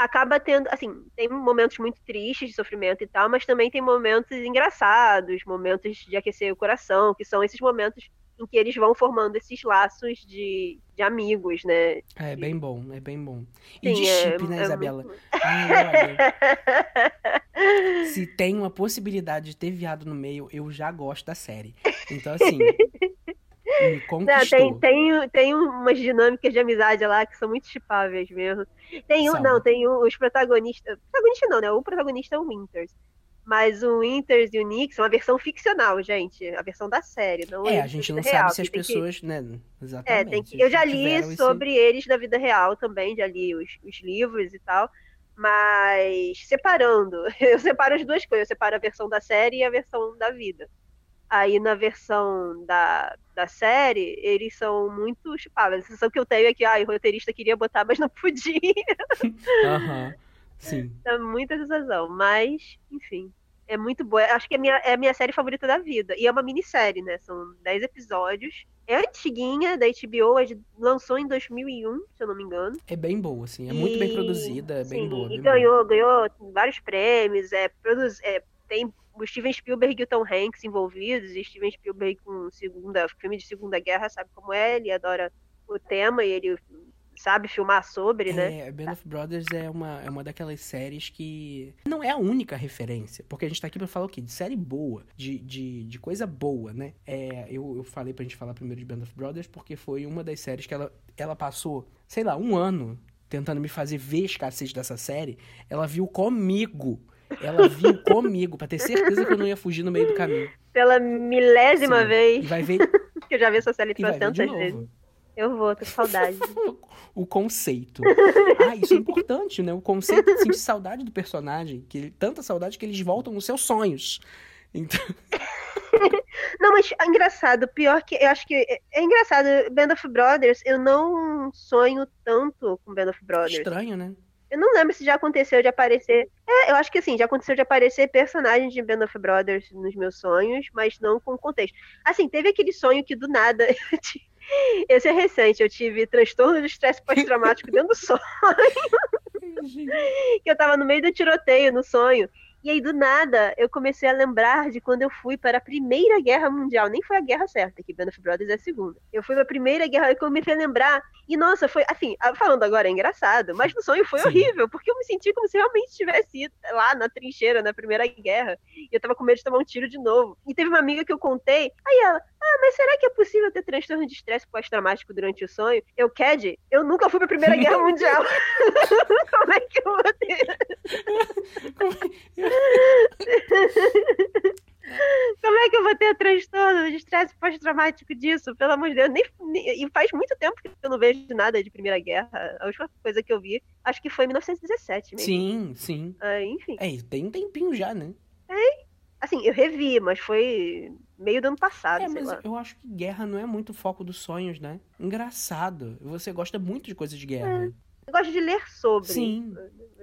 S2: acaba tendo. Assim, tem momentos muito tristes de sofrimento e tal, mas também tem momentos engraçados, momentos de aquecer o coração, que são esses momentos em que eles vão formando esses laços de, de amigos, né?
S1: É bem bom, é bem bom. E
S2: Sim,
S1: de
S2: é-
S1: chip, né,
S2: é
S1: Isabela?
S2: muito-
S1: Ai, olha, se tem uma possibilidade de ter viado no meio, eu já gosto da série. Então, assim, me
S2: Não,
S1: conquistou.
S2: tem, tem, tem umas dinâmicas de amizade lá que são muito chipáveis mesmo. Tem um, não, tem um, os protagonistas. Protagonista não, né? O protagonista é o Winters. Mas o Winters e o Nick são a versão ficcional, gente. A versão da série. Não
S1: É,
S2: é
S1: a gente não
S2: real,
S1: sabe se as
S2: tem que-
S1: pessoas, né,
S2: É,
S1: exatamente.
S2: tem que... eu já li
S1: tiveram esse-
S2: sobre eles da vida real também, já li os, os livros e tal. Mas separando, eu separo as duas coisas, eu separo a versão da série e a versão da vida. Aí na versão da, da série, eles são muito chipáveis. A sensação que eu tenho é que ah, o roteirista queria botar, mas não podia.
S1: Aham, sim.
S2: Dá muita sensação. Mas, enfim, é muito boa. Acho que é a minha, é a minha série favorita da vida. E é uma minissérie, né? São 10 episódios. É antiguinha, da HBO, é de- lançou em 2001, se eu não me engano.
S1: É bem boa, assim. É muito bem
S2: E-
S1: produzida, é bem
S2: sim,
S1: boa.
S2: E
S1: bem boa.
S2: ganhou, ganhou vários prêmios, é, produz, é, tem o Steven Spielberg e o Tom Hanks envolvidos, e Steven Spielberg com segunda, filme de Segunda Guerra, sabe como é, ele adora o tema e ele sabe filmar sobre, né?
S1: É, Band of Brothers é uma, é uma daquelas séries que não é a única referência, porque a gente tá aqui pra falar o quê? De série boa, de, de, de coisa boa, né? É, eu, eu falei pra gente falar primeiro de Band of Brothers porque foi uma das séries que ela, ela passou, sei lá, um ano tentando me fazer ver as cacetes dessa série. Ela viu comigo. Ela viu comigo, pra ter certeza que eu não ia fugir no meio do caminho.
S2: Pela milésima
S1: Sim. E
S2: vez,
S1: vai ver,
S2: que eu já vi essa série
S1: e
S2: tantas vezes. Eu vou, tô com saudade.
S1: o conceito. Ah, isso é importante, né? O conceito de sentir saudade do personagem. Que tanta saudade que eles voltam nos seus sonhos. Então,
S2: Não, mas é engraçado, pior que eu acho que é, é engraçado, Band of Brothers, eu não sonho tanto com Band of Brothers.
S1: estranho, né?
S2: Eu não lembro se já aconteceu de aparecer. É, eu acho que assim, já aconteceu de aparecer personagens de Band of Brothers nos meus sonhos, mas não com contexto. Assim, teve aquele sonho que do nada. Esse é recente, eu tive transtorno de estresse pós-traumático dentro do sonho, que eu tava no meio do tiroteio no sonho. E aí, do nada, eu comecei a lembrar de quando eu fui para a Primeira Guerra Mundial. Nem foi a guerra certa, que Band of Brothers é a segunda. Eu fui para a Primeira Guerra e comecei a lembrar. E, nossa, foi, assim, falando agora é engraçado, mas no sonho foi
S1: Sim.
S2: horrível, porque eu me senti como se realmente estivesse ido lá na trincheira, na Primeira Guerra. E eu tava com medo de tomar um tiro de novo. E teve uma amiga que eu contei, aí ela, ah, mas será que é possível ter transtorno de estresse pós-traumático durante o sonho? Eu, Cad, eu nunca fui para a Primeira Guerra Mundial. como é que eu vou ter? Como é que eu vou ter transtorno de estresse pós-traumático disso? Pelo amor de Deus, nem, nem- e faz muito tempo que eu não vejo nada de Primeira Guerra. A última coisa que eu vi, acho que foi em 1917 mesmo.
S1: Sim, sim.
S2: Ah, enfim,
S1: É, tem um tempinho já, né?
S2: assim, eu revi, mas foi meio do ano passado,
S1: É, mas
S2: lá.
S1: eu acho que guerra não é muito o foco dos sonhos, né? Engraçado. Você gosta muito de coisas de guerra.
S2: Eu gosto de ler sobre.
S1: Sim.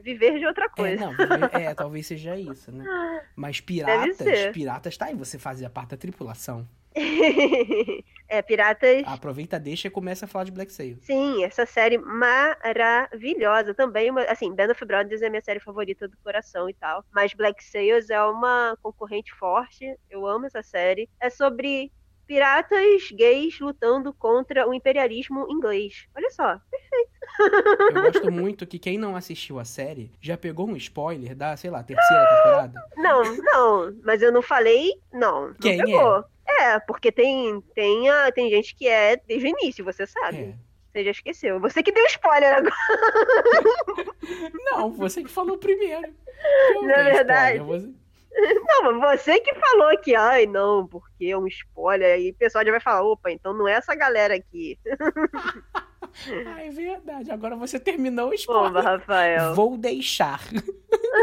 S2: Viver de outra
S1: É,
S2: coisa.
S1: não, viver- é, talvez seja isso, né? Mas piratas, piratas tá aí, você fazia parte da tripulação.
S2: é, Piratas.
S1: Aproveita, deixa e começa a falar de Black Sail.
S2: Sim, essa série maravilhosa também. uma- Assim, Band of Brothers é minha série favorita do coração e tal. Mas Black Sails é uma concorrente forte. Eu amo essa série. É sobre piratas gays lutando contra o imperialismo inglês. Olha só.
S1: Eu gosto muito que quem não assistiu a série já pegou um spoiler da, sei lá, terceira temporada.
S2: Não, não. Mas eu não falei. Não. Não
S1: Quem é?
S2: pegou. é, porque tem, tem, a, tem gente que é desde o início, você sabe.
S1: É.
S2: Você já esqueceu. Você que deu spoiler agora.
S1: Não, você que falou primeiro. Eu
S2: Não é verdade?
S1: spoiler, você-
S2: Não, mas você que falou que, ai, não, porque é um spoiler. Aí o pessoal já vai falar, opa, então não é essa galera aqui.
S1: Ah, é verdade. Agora você terminou o spoiler.
S2: Rafael.
S1: Vou deixar.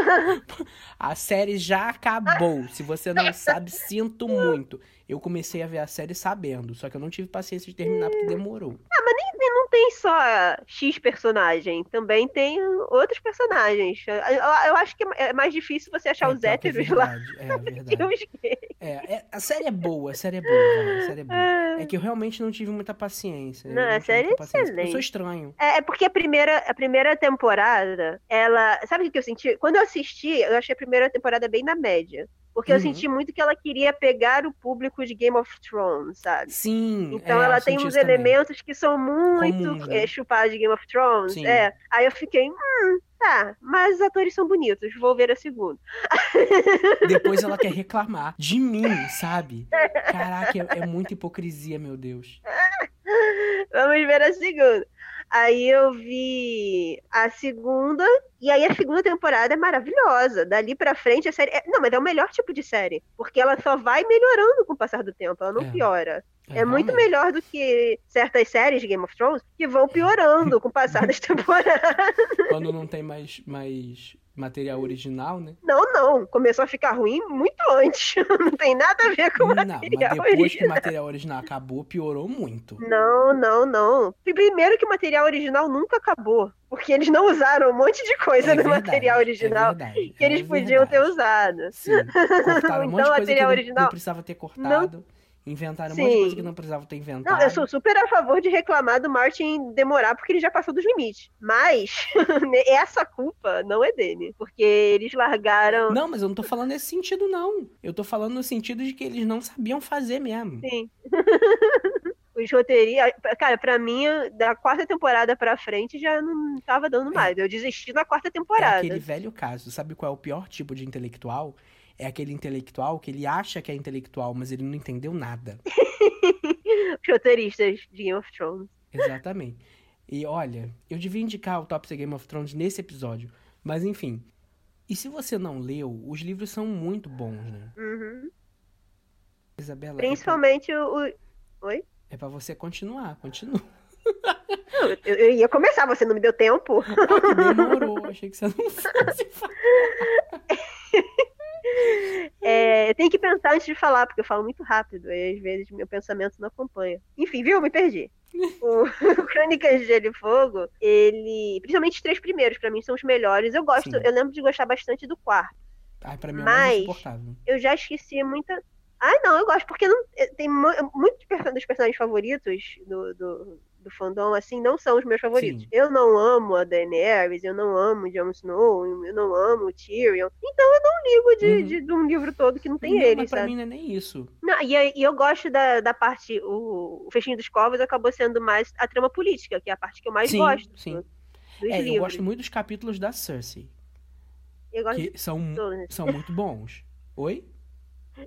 S1: a série já acabou. Se você não sabe, sinto muito. Eu comecei a ver a série sabendo, só que eu não tive paciência de terminar porque demorou.
S2: E não tem só X personagem, também tem outros personagens. Eu, eu acho que é mais difícil você achar
S1: É,
S2: os
S1: que é
S2: héteros lá
S1: verdade, É verdade.
S2: os.
S1: É, é- a série é boa, a série é boa, a série é boa. É que eu realmente não tive muita paciência. eu
S2: Não, a série é
S1: porque Eu
S2: excelente.
S1: sou estranho.
S2: É, é porque a primeira, a primeira temporada, ela. Sabe o que eu senti? Quando eu assisti, eu achei a primeira temporada bem na média. Porque eu
S1: Uhum.
S2: senti muito que ela queria pegar o público de Game of Thrones, sabe?
S1: Sim.
S2: Então
S1: é,
S2: ela
S1: eu
S2: tem uns
S1: isso também.
S2: elementos que são muito
S1: né?
S2: é, chupados de Game of Thrones.
S1: Sim.
S2: É. Aí eu fiquei, hum, tá, mas os atores são bonitos, vou ver a segunda.
S1: Depois ela quer reclamar de mim, sabe? Caraca, é, é muita hipocrisia, meu Deus.
S2: Vamos ver a segunda. Aí eu vi a segunda, e aí a segunda temporada é maravilhosa. Dali pra frente a série. é- Não, mas é o melhor tipo de série. Porque ela só vai melhorando com o passar do tempo, ela não
S1: É.
S2: piora. É, muito
S1: realmente.
S2: melhor do que certas séries de Game of Thrones que vão piorando com o passar das temporadas.
S1: Quando não tem mais, mais material original, né?
S2: Não, não. Começou a ficar ruim muito antes. Não tem nada a ver com o
S1: Não,
S2: material
S1: mas depois que o
S2: original.
S1: material original acabou, piorou muito.
S2: Não, não, não. Primeiro que o material original nunca acabou. Porque eles não usaram um monte de coisa
S1: É
S2: no
S1: verdade,
S2: material
S1: é
S2: original
S1: verdade,
S2: que eles
S1: é
S2: podiam ter usado.
S1: Sim, cortaram um monte de
S2: Então,
S1: coisa que
S2: material
S1: não,
S2: original-
S1: não precisava ter cortado. Inventaram um monte de
S2: Sim.
S1: coisa que não precisava ter inventado.
S2: Não, eu sou super a favor de reclamar do Martin demorar porque ele já passou dos limites. Mas essa culpa não é dele. Porque eles largaram.
S1: Não, mas eu não tô falando nesse sentido, não. Eu tô falando no sentido de que eles não sabiam fazer mesmo.
S2: Sim. Os roteiristas. Cara, pra mim, da quarta temporada pra frente já não tava dando mais. Eu desisti na quarta
S1: É
S2: temporada.
S1: aquele velho caso. Sabe qual é o pior tipo de intelectual? É aquele intelectual que ele acha que é intelectual, mas ele não entendeu nada.
S2: Os roteiristas de Game of Thrones.
S1: Exatamente. E olha, eu devia indicar o Top Game of Thrones nesse episódio. Mas enfim. E se você não leu, os livros são muito bons, né?
S2: Uhum.
S1: Isabela, é pra-
S2: Principalmente o. Oi?
S1: é pra você continuar, continua.
S2: Não, eu, eu ia começar, você não me deu tempo.
S1: Demorou, achei que você não fosse falar.
S2: É, tenho que pensar antes de falar, porque eu falo muito rápido, e às vezes meu pensamento não acompanha. Enfim, viu? Me perdi. O, o Crônicas de Gelo e Fogo, ele. Principalmente os três primeiros, pra mim, são os melhores. Eu gosto,
S1: Sim.
S2: eu lembro de gostar bastante do quarto.
S1: Ai, pra mim é
S2: Mas-
S1: insuportável.
S2: Eu já esqueci muita. Ai, não, eu gosto, porque não, eh, tem mu- muitos dos personagens favoritos do, do, do fandom, assim, não são os meus favoritos.
S1: Sim.
S2: Eu não amo a Daenerys, eu não amo Jon Snow, eu não amo o Tyrion. Então eu não ligo de,
S1: Uhum.
S2: de, de um livro todo que não tem
S1: não,
S2: eles,
S1: mas pra
S2: sabe?
S1: mim não é nem isso.
S2: Não, e, e eu gosto da, da parte. O, o Fechinho dos Corvos acabou sendo mais a trama política, que é a parte que eu mais
S1: Sim,
S2: gosto
S1: sim.
S2: dos
S1: É, eu gosto muito dos capítulos da Cersei,
S2: Eu, gosto de
S1: que são,
S2: todos.
S1: são muito bons. Oi?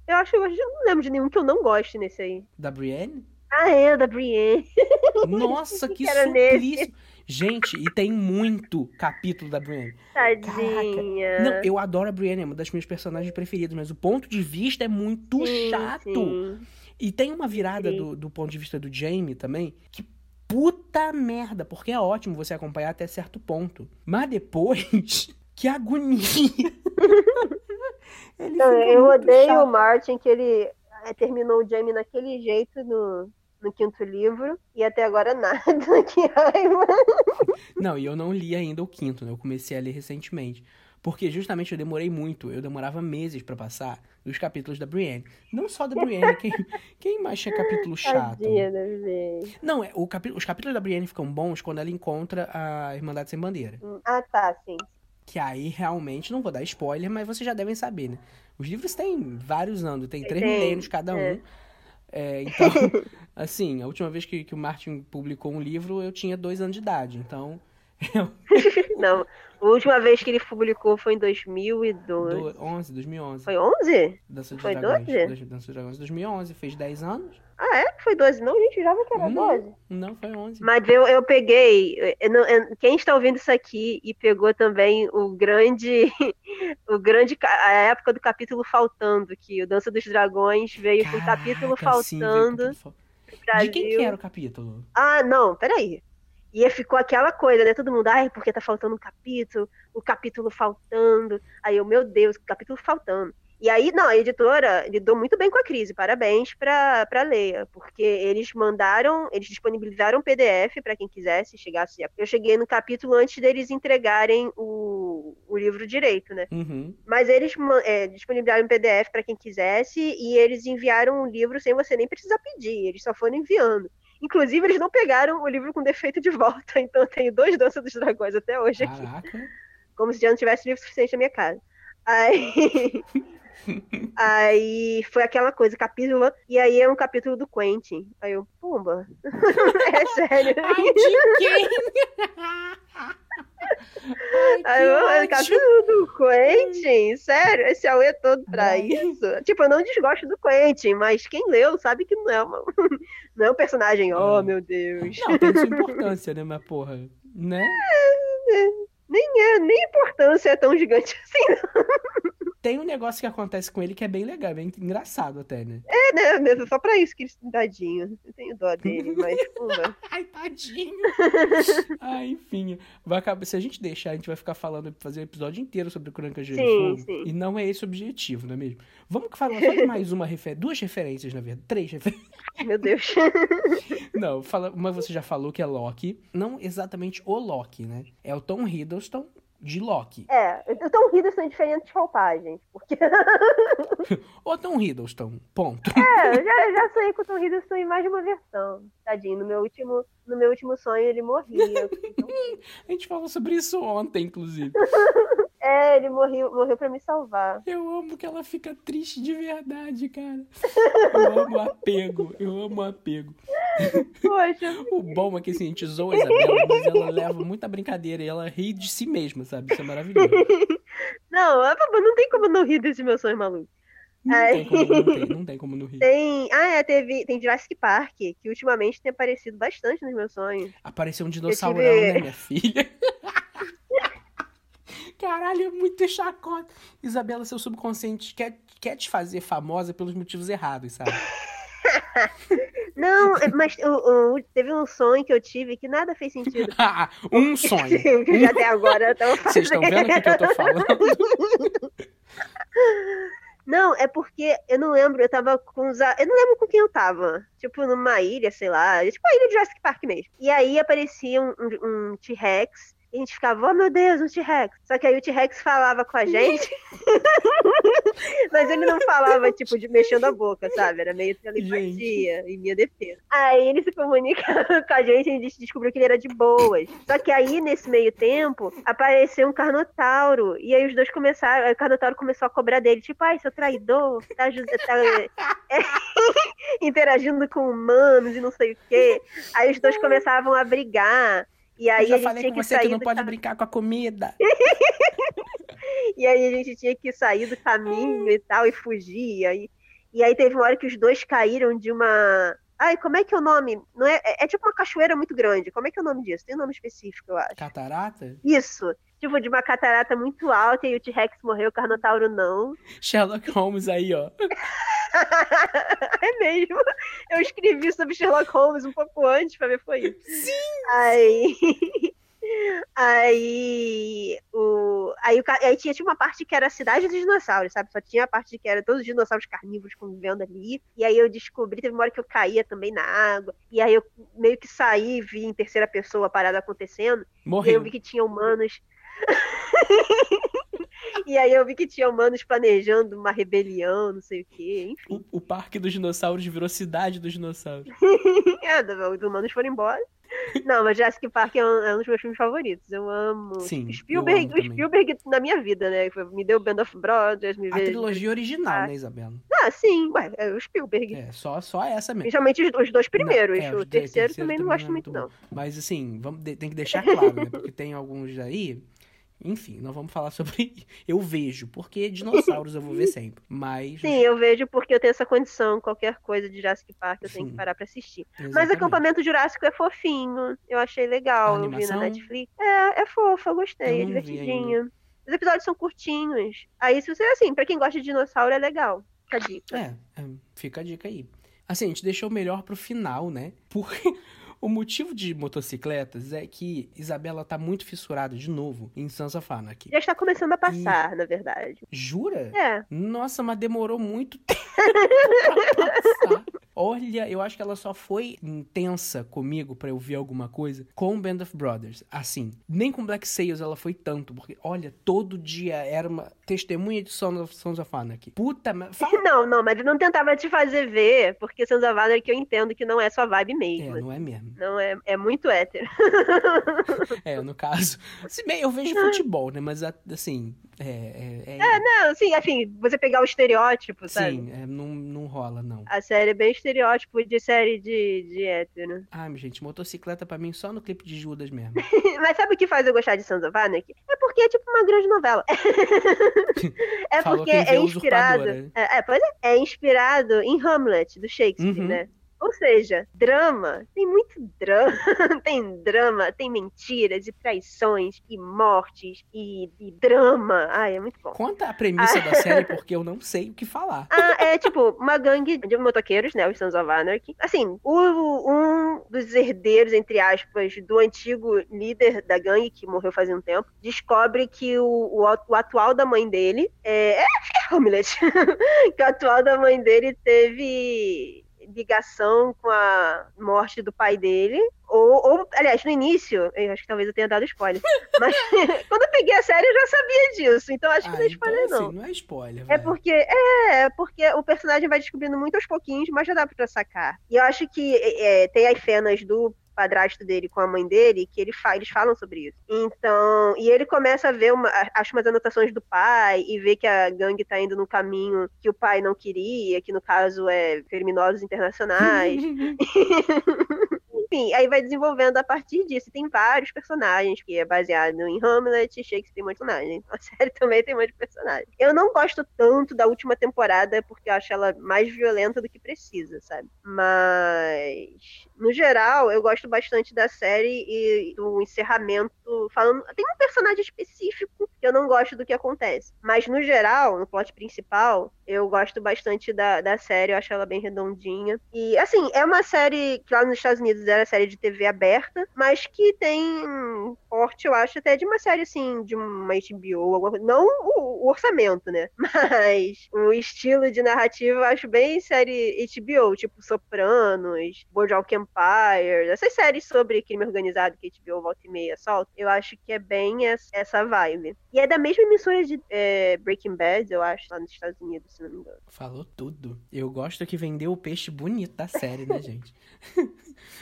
S2: eu acho que eu eu não lembro de nenhum que eu não goste nesse aí.
S1: Da Brienne?
S2: Ah, é, da Brienne.
S1: Nossa, que
S2: nesse.
S1: suplício! Gente, e tem muito capítulo da Brienne.
S2: Tadinha.
S1: Não, eu adoro a Brienne, é uma das minhas personagens preferidas, mas o ponto de vista é muito
S2: Sim,
S1: chato.
S2: sim.
S1: E tem uma virada do, do ponto de vista do Jaime também, que puta merda, porque é ótimo você acompanhar até certo ponto. Mas depois, que agonia!
S2: Não, eu odeio
S1: chato.
S2: o Martin, que ele eh, terminou o Jamie naquele jeito no, no quinto livro, e até agora nada. que raiva.
S1: Não, e eu não li ainda o quinto, né? Eu comecei a ler recentemente. Porque justamente eu demorei muito, eu demorava meses pra passar os capítulos da Brienne. Não só da Brienne, quem, quem mais tinha capítulo chato? Não, é, o capi- os capítulos da Brienne ficam bons quando ela encontra a Irmandade Sem Bandeira.
S2: Hum, Ah, tá, sim.
S1: Que aí realmente, não vou dar spoiler, mas vocês já devem saber, né? Os livros têm vários anos, tem três milênios cada um.
S2: é.
S1: É, então, assim, a última vez que, que o Martin publicou um livro, eu tinha dois anos de idade. Então,
S2: não, a última vez que ele publicou foi em 2002.
S1: Do, 11, 2011.
S2: Foi 11?
S1: Dança dos
S2: Foi
S1: Dragões.
S2: 12?
S1: Dança dos Dragões, 2011. Fez 10 anos?
S2: Ah, é? Foi 12? Não, gente, jurava que era
S1: Hum.
S2: 12.
S1: Não, foi 11.
S2: Mas eu, eu peguei. eu eu- quem está ouvindo isso aqui e pegou também o grande. O grande. A época do capítulo faltando, que o Dança dos Dragões veio com o capítulo
S1: Caraca, sim, veio o
S2: faltando.
S1: capítulo fal-
S2: pro
S1: De quem que era o capítulo?
S2: Ah, não, peraí. E ficou aquela coisa, né? Todo mundo, ai, porque tá faltando um capítulo, o capítulo faltando. Aí eu, meu Deus, o capítulo faltando. E aí, não, a editora lidou muito bem com a crise. Parabéns pra, pra Leia, porque eles mandaram, eles disponibilizaram PDF pra quem quisesse, chegasse. a- Eu cheguei no capítulo antes deles entregarem o, o livro direito, né?
S1: Uhum.
S2: Mas eles é, disponibilizaram PDF para quem quisesse e eles enviaram o livro sem você nem precisar pedir, eles só foram enviando. Inclusive, eles não pegaram o livro com defeito de volta, então eu tenho dois Dança dos Dragões até hoje aqui,
S1: Caraca.
S2: como se já não tivesse livro suficiente na minha casa. Aí, aí foi aquela coisa, capítulo, e aí é um capítulo do Quentin. Aí eu, pumba, é sério.
S1: Ai, de quem? Ai,
S2: Aí eu,
S1: que
S2: é capítulo do Quentin, sério, esse auê todo pra
S1: Ai.
S2: isso. Tipo, eu não desgosto do Quentin, mas quem leu sabe que não é, uma, não é um personagem, oh
S1: É.
S2: meu Deus.
S1: Não, tem sua importância, né? Mas, porra, né?
S2: Nem, é, nem a importância é tão gigante assim,
S1: Tem um negócio que acontece com ele que é bem legal, bem engraçado até, né?
S2: é, né? Mesmo só pra isso que ele tadinho. Eu tenho dó dele, mas.
S1: Ai, tadinho. Ai, enfim. Vai acabar, se a gente deixar, a gente vai ficar falando, fazer um episódio inteiro sobre Crônicas de e
S2: Sim, sim.
S1: E não é esse o objetivo, não é mesmo? Vamos falar só de mais uma referência. Duas referências, na verdade. Três referências.
S2: Meu Deus.
S1: Não, fala, uma você já falou que é Loki. Não exatamente o Loki, né? É o Tom Hiddleston de Loki.
S2: É, eu tô rindo são diferentes roupagens, porque
S1: O Tom Hiddleston, ponto.
S2: é, eu já, já sonhei com o Tom Hiddleston em mais de uma versão. Tadinho, no meu último, no meu último sonho ele morria. Então,
S1: A gente falou sobre isso ontem, inclusive.
S2: é, ele morreu, morreu pra me salvar.
S1: Eu amo que ela fica triste de verdade, cara. Eu amo apego, eu amo apego.
S2: Poxa,
S1: O bom é que assim, a gente zoa a Isabela, mas ela leva muita brincadeira e ela ri de si mesma, sabe? Isso é maravilhoso.
S2: não, papai, não tem como não rir desse meu sonho maluco.
S1: Não tem como não ter, não tem como não rir.
S2: Tem. Ah, é, teve. Tem Jurassic Park, que ultimamente tem aparecido bastante nos meus sonhos.
S1: Apareceu um dinossaurão,
S2: tive-
S1: né, minha filha? Caralho, é muito chacota. Isabela, seu subconsciente quer, quer te fazer famosa pelos motivos errados, sabe?
S2: Não, mas o- o- teve um sonho que eu tive que nada fez sentido.
S1: um sonho.
S2: que até agora eu tava
S1: Vocês estão vendo o que, eu tô falando?
S2: Não, é porque eu não lembro, eu tava com os. Eu não lembro com quem eu tava. Tipo, numa ilha, sei lá. Tipo a ilha de Jurassic Park mesmo. E aí aparecia um, um- um T-Rex. E a gente ficava, oh meu Deus, um T-Rex. Só que aí o T-Rex falava com a gente. mas ele não falava, tipo, de mexendo a boca, sabe? Era meio telepatia em minha defesa. Aí ele se comunicava com a gente e a gente descobriu que ele era de boas. Só que aí, nesse meio tempo, apareceu um Carnotauro. E aí os dois começaram. O Carnotauro começou a cobrar dele, tipo, ai, seu traidor, tá, aju- tá, é, interagindo com humanos e não sei o quê. Aí os dois começavam a brigar. E
S1: Eu
S2: aí
S1: já
S2: a gente
S1: falei
S2: tinha
S1: com
S2: que
S1: você que
S2: sair
S1: não pode
S2: ca-
S1: brincar com a comida.
S2: E aí a gente tinha que sair do caminho e tal, e fugir. E aí, e aí teve uma hora que os dois caíram de uma. Ai, como é que é o nome? Não é, é, é tipo uma cachoeira muito grande. Como é que é o nome disso? Tem um nome específico, eu acho.
S1: Catarata?
S2: Isso. Tipo, de uma catarata muito alta e o T-Rex morreu, o Carnotauro não.
S1: Sherlock Holmes aí, ó.
S2: É mesmo. Eu escrevi sobre Sherlock Holmes um pouco antes pra ver foi isso.
S1: Sim!
S2: Aí. Aí, o, aí, o, aí tinha, tinha uma parte que era a cidade dos dinossauros, sabe? Só tinha a parte que era todos os dinossauros carnívoros convivendo ali. E aí eu descobri, teve uma hora que eu caía também na água. E aí eu meio que saí e vi em terceira pessoa a parada acontecendo. E aí eu
S1: Morreu.
S2: vi que tinha humanos. E aí eu vi que tinha humanos planejando uma rebelião, não sei o quê, enfim.
S1: O, o parque dos dinossauros virou cidade dos dinossauros.
S2: é, os humanos foram embora. Não, mas Jurassic Park é um, é um, dos meus filmes favoritos. Eu amo.
S1: Sim.
S2: Spielberg,
S1: amo
S2: Spielberg na minha vida, né? Me deu Band of Brothers, me
S1: A trilogia original, né, Isabela?
S2: Ah, sim, ué, é o Spielberg.
S1: É, só, só essa mesmo.
S2: Principalmente os, os dois primeiros. Não, é, o terceiro, terceiro também não gosto
S1: é
S2: muito, não.
S1: Mas assim, vamos, tem que deixar claro, né? Porque tem alguns aí enfim, não vamos falar sobre. Eu vejo, porque dinossauros eu vou ver sempre. Mas.
S2: Sim, eu vejo porque eu tenho essa condição. Qualquer coisa de Jurassic Park eu Sim. tenho que parar pra assistir. Exatamente. Mas acampamento Jurássico é fofinho. Eu achei legal. Eu vi na Netflix. É, é fofo, eu gostei. é divertidinho. Os episódios são curtinhos. Aí, se você, assim, pra quem gosta de dinossauro, é legal. Fica a dica.
S1: É, é fica a dica aí. Assim, a gente deixou o melhor pro final, né? Porque o motivo de motocicletas é que Isabela tá muito fissurada de novo em Sons of Anarchy.
S2: Já está começando a passar, e... na verdade.
S1: Jura?
S2: É.
S1: Nossa, mas demorou muito tempo pra passar. Olha, eu acho que ela só foi intensa comigo para eu ver alguma coisa com Band of Brothers. Assim, nem com Black Sails ela foi tanto, porque, olha, todo dia era uma testemunha de Sons of, Sons of Anarchy. Puta, mas...
S2: Não, não, mas não tentava te fazer ver, porque Sons of Anarchy eu entendo que não é sua vibe mesmo.
S1: É, não é mesmo.
S2: Não é, é muito hétero.
S1: é, no caso... Se bem, eu vejo futebol, né, mas assim... É, é,
S2: é... é não, sim, assim, você pegar o estereótipo, sabe?
S1: Sim, é, não, não rola, não.
S2: A série é bem estereótipo de série de, de hétero.
S1: Ai, gente, motocicleta pra mim só no clipe de Judas mesmo.
S2: Mas sabe o que faz eu gostar de Sons of Anarchy? É porque é tipo uma grande novela. é porque é inspirado. É, é, pois é, é inspirado em Hamlet, do Shakespeare, uhum. né? Ou seja, drama, tem muito drama, tem drama, tem mentiras e traições e mortes e, e drama. Ai, é muito bom.
S1: Conta a premissa ah. da série, porque eu não sei o que falar.
S2: Ah, é tipo, uma gangue de motoqueiros, né, os Sons of Anarchy. Assim, o, um dos herdeiros, entre aspas, do antigo líder da gangue, que morreu faz um tempo, descobre que o, o, o atual da mãe dele é, é Hamlet. que o atual da mãe dele teve ligação com a morte do pai dele. Ou, ou, aliás, no início, eu acho que talvez eu tenha dado spoiler. mas quando eu peguei a série, eu já sabia disso. Então acho que ah, não é então, spoiler, então,
S1: não. Assim, não é spoiler.
S2: É porque, é, é, porque o personagem vai descobrindo muito aos pouquinhos, mas já dá pra sacar. E eu acho que é, tem as cenas do padrasto dele com a mãe dele, que ele fa eles falam sobre isso. Então, e ele começa a ver, uma, acho umas anotações do pai e vê que a gangue tá indo no caminho que o pai não queria, que no caso é criminosos internacionais. Enfim, aí vai desenvolvendo a partir disso. Tem vários personagens, que é baseado em Hamlet, Shakespeare tem muitos personagens. A série também tem muitos personagens. Eu não gosto tanto da última temporada, porque eu acho ela mais violenta do que precisa, sabe? Mas, no geral, eu gosto bastante da série e do encerramento. Falando. Tem um personagem específico que eu não gosto do que acontece. Mas, no geral, no plot principal, eu gosto bastante da, da série, eu acho ela bem redondinha. E, assim, é uma série que lá nos Estados Unidos era série de TV aberta, mas que tem porte, eu acho, até de uma série, assim, de uma HBO, não o, o orçamento, né? Mas o estilo de narrativa eu acho bem série HBO, tipo Sopranos, Bojack Empire, essas séries sobre crime organizado que HBO volta e meia solta, eu acho que é bem essa vibe. E é da mesma emissora de é, Breaking Bad, eu acho, lá nos Estados Unidos, se não me engano.
S1: Falou tudo. Eu gosto que vendeu o peixe bonito da série, né, gente?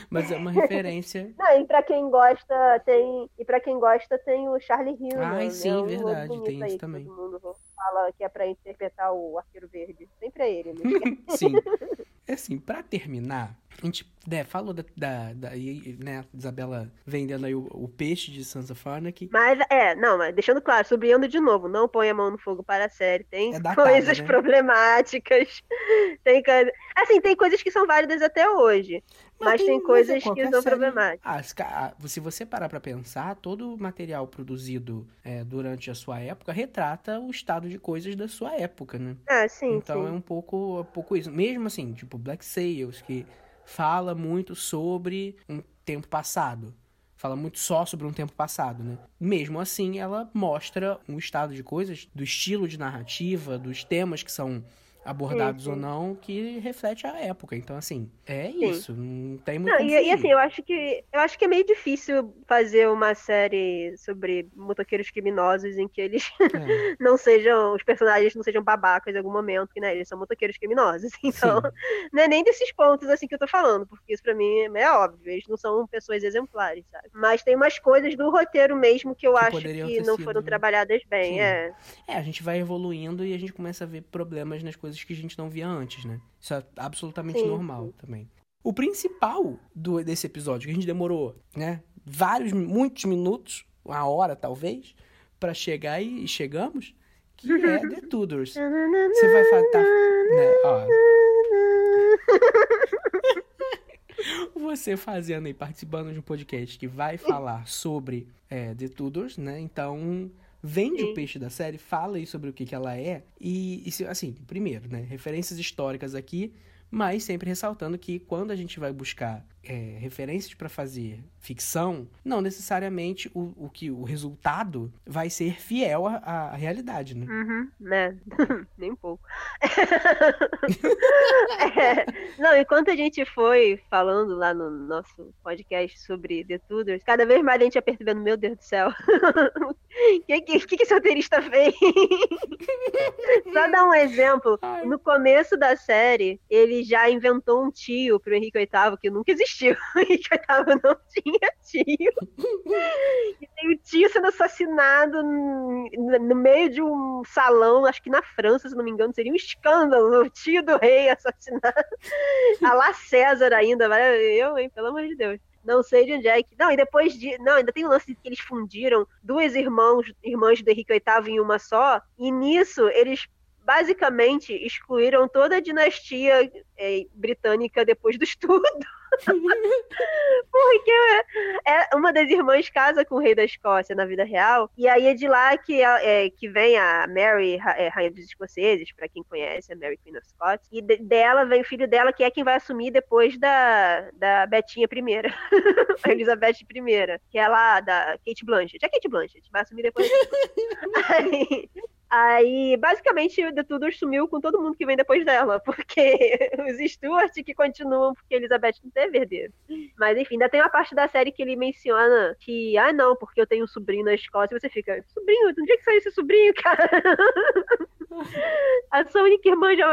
S1: Mas é uma referência.
S2: Não, e pra quem gosta, tem. E pra quem gosta, tem o Charlie Hill.
S1: Ai, né? sim, é um verdade, tem isso também.
S2: Todo mundo fala que é pra interpretar o Arqueiro Verde. Sempre é ele, né?
S1: sim. É assim, pra terminar, a gente né, falou da, da, da né, Isabela vendendo aí o, o, peixe de Sansa Farnack.
S2: Mas, é, não, mas deixando claro, sublinhando de novo, não põe a mão no fogo para a série. Tem é datada, coisas né? problemáticas. Tem. Assim, tem coisas que são válidas até hoje. Mas, mas tem, tem, coisas que são série... problemáticas.
S1: Ah, se você parar pra pensar, todo o material produzido é, durante a sua época retrata o estado de coisas da sua época, né?
S2: Ah, sim.
S1: Então
S2: sim.
S1: é um pouco, um pouco isso. Mesmo assim, tipo, Black Sails, que fala muito sobre um tempo passado. Fala muito só sobre um tempo passado, né? Mesmo assim, ela mostra um estado de coisas, do estilo de narrativa, dos temas que são abordados
S2: sim,
S1: ou
S2: sim.
S1: não, que reflete a época. Então, assim, é
S2: Sim.
S1: isso. Não tem muito
S2: Não, e, e assim, eu acho que eu acho que é meio difícil fazer uma série sobre motoqueiros criminosos em que eles
S1: É,
S2: não sejam, os personagens não sejam babacas em algum momento, que né, eles são motoqueiros criminosos. Então,
S1: sim.
S2: não é nem desses pontos assim que eu tô falando, porque isso pra mim é, óbvio, eles não são pessoas exemplares, sabe? Mas tem umas coisas do roteiro mesmo que eu
S1: Que
S2: acho que não
S1: sido-
S2: foram trabalhadas bem,
S1: Sim.
S2: é.
S1: É, a gente vai evoluindo e a gente começa a ver problemas nas coisas que a gente não via antes, né? Isso é absolutamente
S2: Sim,
S1: normal também. O principal do, desse episódio, que a gente demorou, né? Vários, muitos minutos, uma hora talvez, pra chegar e, e chegamos, que é The Tudors. Você vai falar, tá, né? Ó, você fazendo e participando de um podcast que vai falar sobre é, The Tudors, né? Então, vende o
S2: Sim.
S1: peixe da série, fala aí sobre o que, que ela é. E, e assim, primeiro, né? Referências históricas aqui, mas sempre ressaltando que quando a gente vai buscar é, referências para fazer ficção, não necessariamente o, o que o resultado vai ser fiel à, à realidade, né?
S2: Uhum, né? Nem um pouco. É, Não, enquanto a gente foi falando lá no nosso podcast sobre The Tudors, cada vez mais a gente ia percebendo, meu Deus do céu, o que, que, que, que esse roteirista fez? Só dar um exemplo.
S1: Ai.
S2: No começo da série, ele já inventou um tio pro Henrique VIII que nunca existiu. O Henrique VIII não tinha tio. E tem o tio sendo assassinado no meio de um salão, acho que na França, se não me engano, seria um escândalo. O tio do rei assassinado. A lá César ainda, eu, hein, pelo amor de Deus. Não sei de onde é que. Não, e depois de. Não, ainda tem o lance de que eles fundiram duas irmãos, irmãs do Henrique VIII em uma só, e nisso eles basicamente excluíram toda a dinastia eh, britânica depois do estudo. Porque é, uma das irmãs casa com o rei da Escócia na vida real, e aí é de lá que, é, que vem a Mary, é, rainha dos escoceses, pra quem conhece, a Mary Queen of Scots, e de- dela vem o filho dela, que é quem vai assumir depois da, da Betinha I, a Elizabeth I, que é lá da Kate Blanchett. É Kate Blanchett, vai assumir depois. aí, aí, basicamente, The Tudor sumiu com todo mundo que vem depois dela, porque os Stuart que continuam, porque Elizabeth não teve herdeiro. Mas enfim, ainda tem uma parte da série que ele menciona que, ah, não, porque eu tenho um sobrinho na Escócia, e você fica, sobrinho, de onde é que saiu esse sobrinho, cara? A sua única irmã já.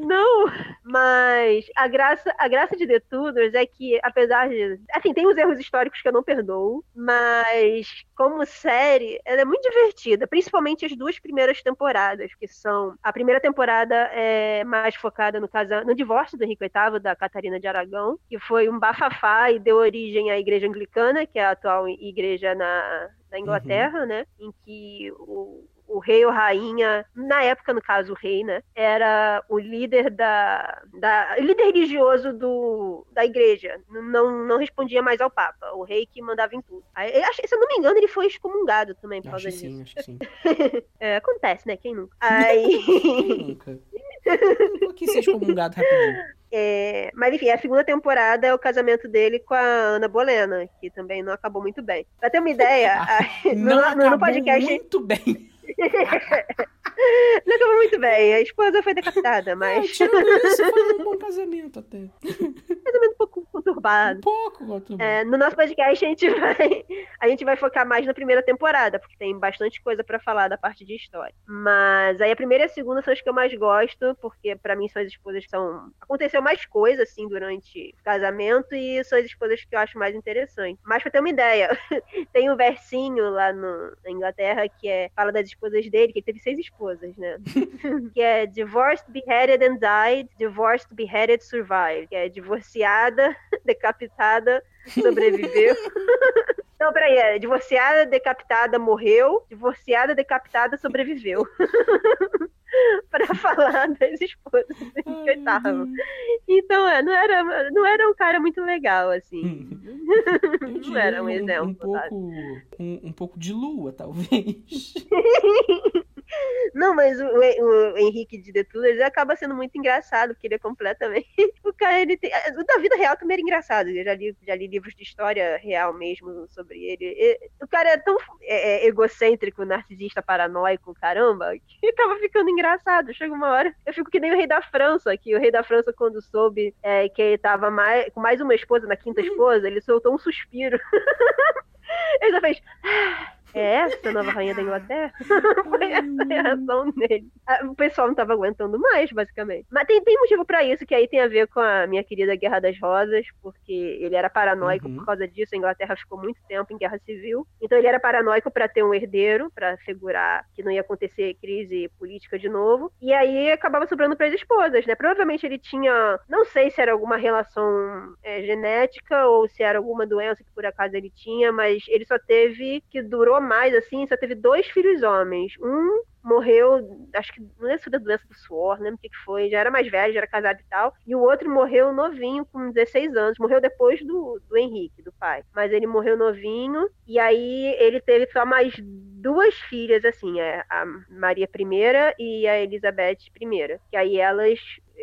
S2: Não! Mas a graça, a graça de The Tudors é que, apesar de. Assim, tem uns erros históricos que eu não perdoo, mas como série, ela é muito divertida, principalmente as duas primeiras temporadas, que são. A primeira temporada é mais focada no casa, no divórcio do Henrique VIII, da Catarina de Aragão, que foi um bafafá e deu origem à Igreja Anglicana, que é a atual igreja na, na Inglaterra, né? Em que o, o rei ou rainha, na época, no caso, o rei, né? Era o líder da. da líder religioso do, da igreja. Não, não respondia mais ao Papa. O rei que mandava em tudo. Aí, eu acho- se eu não me engano, ele foi excomungado também por
S1: Acho
S2: causa
S1: que
S2: disso.
S1: sim, acho que sim.
S2: É, acontece, né? Quem nunca? Aí.
S1: Quem nunca? Eu quis ser excomungado rapidinho.
S2: É, mas enfim, a segunda temporada é o casamento dele com a Ana Bolena, que também não acabou muito bem. Pra ter uma ideia, a- no,
S1: Não
S2: no- no podcast
S1: muito bem.
S2: não acabou muito bem. A esposa foi decapitada,
S1: É,
S2: mas
S1: tirando isso, foi um bom casamento até.
S2: um pouco conturbado.
S1: Um pouco, bom.
S2: É, no nosso podcast a gente vai a gente vai focar mais na primeira temporada, porque tem bastante coisa pra falar da parte de história. Mas aí a primeira e a segunda são as que eu mais gosto, porque pra mim são as esposas que são aconteceu mais coisa assim durante o casamento e são as esposas que eu acho mais interessantes. Mas pra ter uma ideia, tem um versinho lá no, na Inglaterra que é fala das esposas dele, que ele teve seis esposas, né? que é divorced, beheaded and died, divorced, beheaded, survived, que é divorciada, decapitada, sobreviveu. Não, peraí, é divorciada, decapitada, morreu, divorciada, decapitada, sobreviveu. Pra falar das esposas VIII.
S1: Deus.
S2: Então, é, não era, não era um cara muito legal, assim. Não era um
S1: um,
S2: exemplo,
S1: um
S2: sabe?
S1: pouco, um, um pouco de lua, talvez.
S2: Não, mas o, o, Henrique de The Tudors acaba sendo muito engraçado, porque ele é completamente. O cara, ele tem. O da vida real também era engraçado. Eu já li, já li livros de história real mesmo sobre ele. o cara é tão é, é, egocêntrico, narcisista, paranoico, caramba, que tava ficando engraçado. Chega uma hora, eu fico que nem o rei da França, que o rei da França, quando soube é, que ele tava mais, com mais uma esposa, na quinta esposa, ele soltou um suspiro. ele só fez. É essa a nova rainha da Inglaterra? Foi essa a reação dele. Ah, o pessoal não tava aguentando mais, basicamente. Mas tem, tem motivo para isso, que aí tem a ver com a minha querida Guerra das Rosas, porque ele era paranoico uhum. por causa disso. A Inglaterra ficou muito tempo em guerra civil. Então ele era paranoico para ter um herdeiro, para assegurar que não ia acontecer crise política de novo. E aí acabava sobrando para as esposas, né? Provavelmente ele tinha, não sei se era alguma relação é, genética ou se era alguma doença que por acaso ele tinha, mas ele só teve que durou mais, assim, só teve dois filhos homens. Um morreu, acho que não lembro se da doença do suor, não lembro o que, que foi, já era mais velho, já era casado e tal. E o outro morreu novinho, com 16 anos. Morreu depois do, do Henrique, do pai. Mas ele morreu novinho, e aí ele teve só mais duas filhas, assim, é, a Maria I e a Elizabeth I. Que aí elas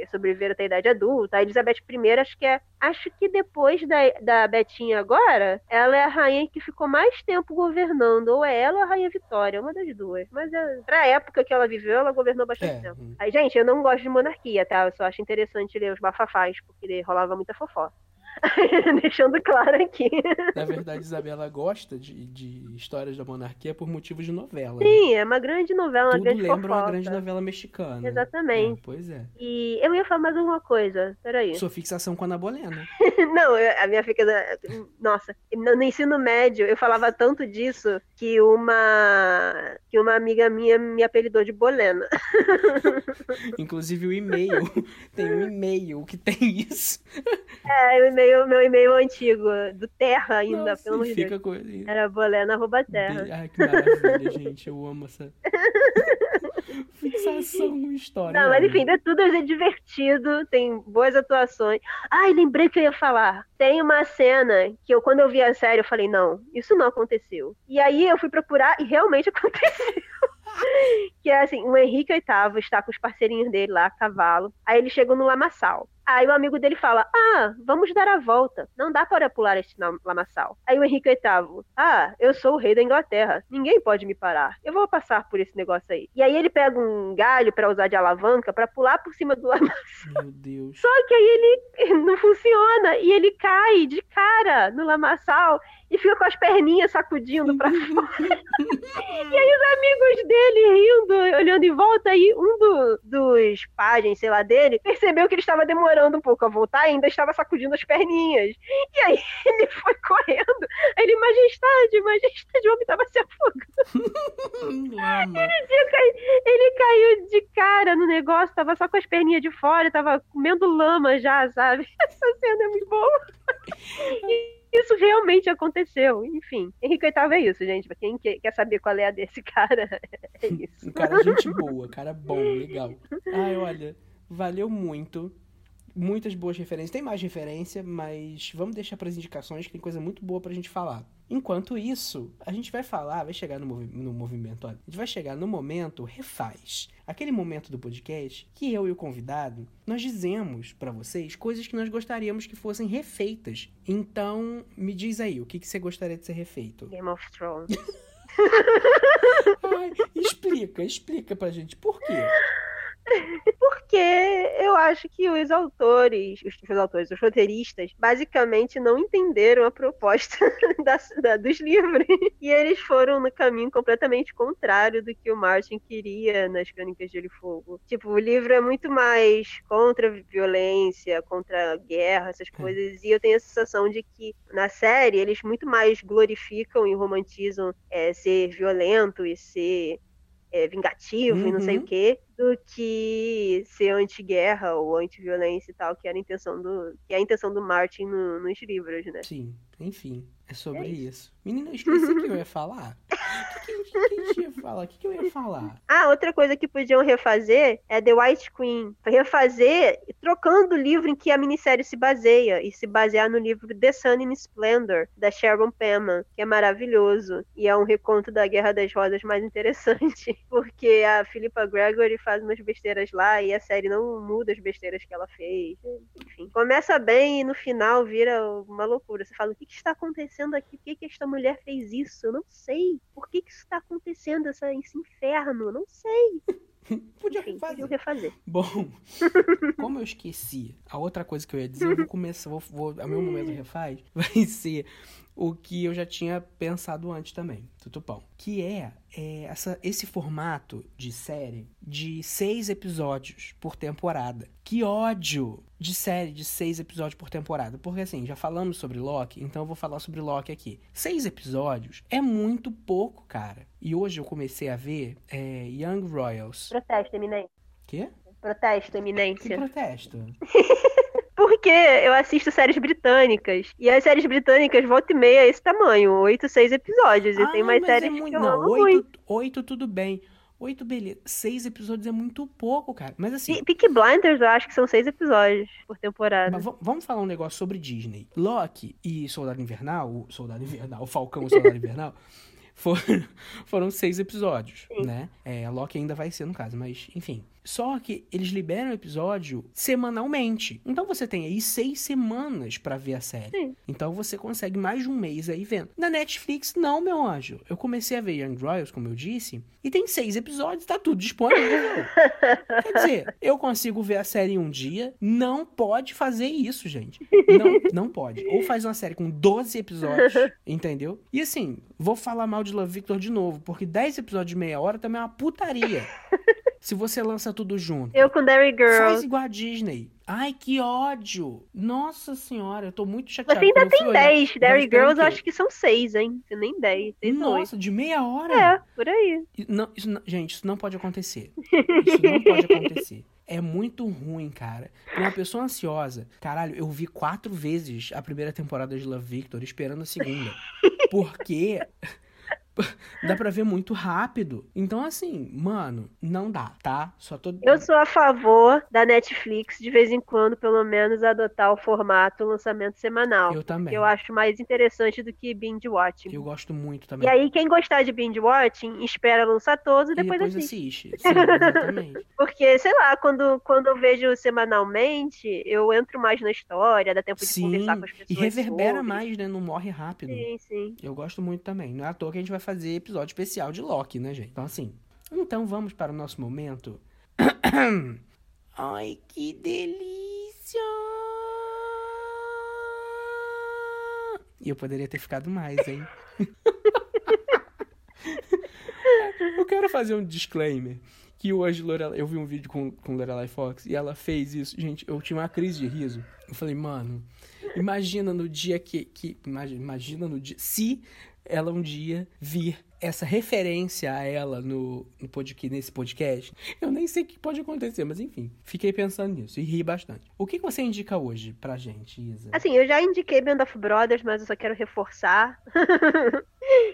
S2: sobreviveram até a idade adulta. A Elizabeth I, acho que é. Acho que depois da, da Betinha agora, ela é a rainha que ficou mais tempo governando. Ou é ela ou a Rainha Vitória, uma das duas. Mas é, pra época que ela viveu, ela governou bastante é. tempo. Aí, gente, eu não gosto de monarquia, tá? Eu só acho interessante ler os bafafás, porque rolava muita fofoca. Deixando claro aqui.
S1: Na verdade, Isabela gosta de, de histórias da monarquia por motivos de novela.
S2: Sim, né? é uma grande novela, uma
S1: Tudo
S2: grande
S1: lembra
S2: fofoca.
S1: uma grande novela mexicana.
S2: Exatamente.
S1: É, pois é.
S2: E eu ia falar mais alguma coisa, peraí.
S1: Sua fixação com a Ana Bolena.
S2: Não, a minha fixação... Nossa, no ensino médio eu falava tanto disso que uma que uma amiga minha me apelidou de Bolena.
S1: Inclusive o e-mail. Tem um e-mail que tem isso.
S2: É, o e-mail, meu e-mail antigo, do Terra ainda,
S1: Nossa,
S2: pelo amor de Deus.
S1: Com...
S2: Era bolena.terra.
S1: Ai, que maravilha, gente. Eu amo essa fixação com história.
S2: Não, mas enfim, de tudo é divertido, tem boas atuações. Ai, lembrei que eu ia falar. Tem uma cena que eu, quando eu vi a série, eu falei, não, isso não aconteceu. E aí eu fui procurar e realmente aconteceu. que é assim, o Henrique VIII está com os parceirinhos dele lá, cavalo. Aí eles chegam no lamaçal. Aí o amigo dele fala: Ah, vamos dar a volta. Não dá para pular este lamaçal. Aí o Henrique VIII: Ah, eu sou o rei da Inglaterra. Ninguém pode me parar. Eu vou passar por esse negócio aí. E aí ele pega um galho para usar de alavanca para pular por cima do lamaçal.
S1: Meu Deus.
S2: Só que aí ele não funciona e ele cai de cara no lamaçal e fica com as perninhas sacudindo pra fora. e aí os amigos dele rindo, olhando em volta, aí um do, dos pajens, sei lá, dele, percebeu que ele estava demorando um pouco a voltar ainda estava sacudindo as perninhas. E aí ele foi correndo. Ele, majestade, majestade, o homem estava se afogando. ele, cai... ele caiu de cara no negócio, tava só com as perninhas de fora, tava comendo lama já, sabe? Essa cena é muito boa. E isso realmente aconteceu. Enfim, Henrique VIII é isso, gente. Pra quem quer saber qual é a desse cara, é isso.
S1: Um cara gente boa, cara bom, legal. Ai, olha, valeu muito. Muitas boas referências. Tem mais referência, mas vamos deixar para as indicações que tem coisa muito boa pra gente falar. Enquanto isso, a gente vai falar, vai chegar no, movi no movimento, olha, a gente vai chegar no momento refaz. Aquele momento do podcast que eu e o convidado, nós dizemos para vocês coisas que nós gostaríamos que fossem refeitas. Então, me diz aí, o que, que você gostaria de ser refeito?
S2: Game of Thrones.
S1: Ai, explica, explica pra gente por quê.
S2: Porque eu acho que os autores, os, os autores, os roteiristas, basicamente não entenderam a proposta da, da, dos livros. E eles foram no caminho completamente contrário do que o Martin queria nas Crônicas de Gelo e Fogo. Tipo, o livro é muito mais contra a violência, contra a guerra, essas coisas. E eu tenho a sensação de que na série eles muito mais glorificam e romantizam é, ser violento e ser é, vingativo uhum. e não sei o uhum. quê, do que ser anti-guerra ou anti-violência e tal, que era a intenção do, que é a intenção do Martin no, nos livros, né?
S1: Sim, enfim, é sobre é isso. isso. Menina, eu esqueci o que eu ia falar. O que, que, que, que gente ia falar? O que, que eu ia falar?
S2: Ah, outra coisa que podiam refazer é The White Queen. Refazer trocando o livro em que a minissérie se baseia e se basear no livro The Sun in Splendor, da Sharon Penman, que é maravilhoso e é um reconto da Guerra das Rosas mais interessante, porque a Philippa Gregory faz umas besteiras lá e a série não muda as besteiras que ela fez. Enfim, começa bem e no final vira uma loucura. Você fala, o que, que está acontecendo aqui? Por que, que esta mulher fez isso? Eu não sei. Por que, que isso está acontecendo, essa, esse inferno? Eu não sei.
S1: Podia
S2: Enfim,
S1: refazer.
S2: refazer.
S1: Bom, como eu esqueci, a outra coisa que eu ia dizer, eu vou começar, vou, vou, a meu momento refaz, vai ser o que eu já tinha pensado antes também, Tutupão. Que é, é essa, esse formato de série de seis episódios por temporada. Que ódio de série de seis episódios por temporada. Porque assim, já falamos sobre Loki, então eu vou falar sobre Loki aqui. Seis episódios é muito pouco, cara. E hoje eu comecei a ver é, Young Royals.
S2: Protesto, eminência.
S1: Quê?
S2: Protesto,
S1: Que
S2: eminência.
S1: protesto?
S2: Porque eu assisto séries britânicas. E as séries britânicas, volta e meia, é esse tamanho. Oito, seis episódios. E tem mais
S1: é
S2: séries
S1: muito...
S2: que
S1: Não,
S2: amo muito.
S1: oito, oito tudo bem. Oito, beleza. Seis episódios é muito pouco, cara. Mas assim,
S2: Pe- Peaky Blinders, eu acho que são seis episódios por temporada.
S1: mas va- vamos falar um negócio sobre Disney. Loki e Soldado Invernal, o Soldado Invernal, o Falcão e Soldado Invernal, foram, foram seis episódios,
S2: Sim.
S1: né? É, Loki ainda vai ser no caso, mas enfim. Só que eles liberam o episódio semanalmente. Então você tem aí seis semanas pra ver a série.
S2: Sim.
S1: Então você consegue mais de um mês aí vendo. Na Netflix, não, meu anjo. Eu comecei a ver Young Royals, como eu disse, e tem seis episódios, tá tudo disponível. Quer dizer, eu consigo ver a série em um dia. Não pode fazer isso, gente. Não, não pode. Ou faz uma série com 12 episódios, entendeu? E assim, vou falar mal de Love Victor de novo, porque 10 episódios de meia hora também é uma putaria. Se você lança tudo junto.
S2: Eu com Derry Girl.
S1: Faz igual a Disney. Ai, que ódio! Nossa senhora, eu tô muito chateado.
S2: Você ainda
S1: fui
S2: tem
S1: olhar.
S2: 10.
S1: Eu tava
S2: Derry
S1: esperando
S2: Girls, eu acho que são seis, hein? Tem Nem 10. Tem dois.
S1: Nossa, de meia hora?
S2: É, por aí.
S1: Não, isso não- gente, isso não pode acontecer. Isso não pode acontecer. É muito ruim, cara. Pra uma pessoa ansiosa, caralho, eu vi quatro vezes a primeira temporada de Love Victor esperando a segunda. Porque dá pra ver muito rápido. Então, assim, mano, não dá, tá? Só tô.
S2: Eu sou a favor da Netflix, de vez em quando, pelo menos, adotar o formato lançamento semanal.
S1: Eu também.
S2: Que eu acho mais interessante do que binge watching.
S1: Eu gosto muito
S2: E
S1: também.
S2: aí, quem gostar de binge watching, espera lançar todos e
S1: E
S2: depois,
S1: depois
S2: assiste.
S1: assiste. Sim, exatamente.
S2: Porque, sei lá, quando, quando eu vejo semanalmente, eu entro mais na história, dá tempo de
S1: Sim,
S2: conversar com as pessoas.
S1: e reverbera
S2: sobre.
S1: mais, né? Não morre rápido.
S2: Sim, sim.
S1: Eu gosto muito também. Não é à toa que a gente vai fazer episódio especial de Loki, né, gente? Então, assim. Então vamos para o nosso momento. Ai, que delícia! E eu poderia ter ficado mais, hein? eu quero fazer um disclaimer. Que hoje Lorelai, eu vi um vídeo com, com Lorelai Fox e ela fez isso. Gente, eu tive uma crise de riso. Eu falei, mano, imagina no dia que. que imagina, imagina no dia. Se ela um dia vir essa referência a ela no, no podcast, nesse podcast, eu nem sei o que pode acontecer, mas enfim, fiquei pensando nisso e ri bastante. O que, que você indica hoje pra gente, Isa?
S2: Assim, eu já indiquei Band of Brothers, mas eu só quero reforçar.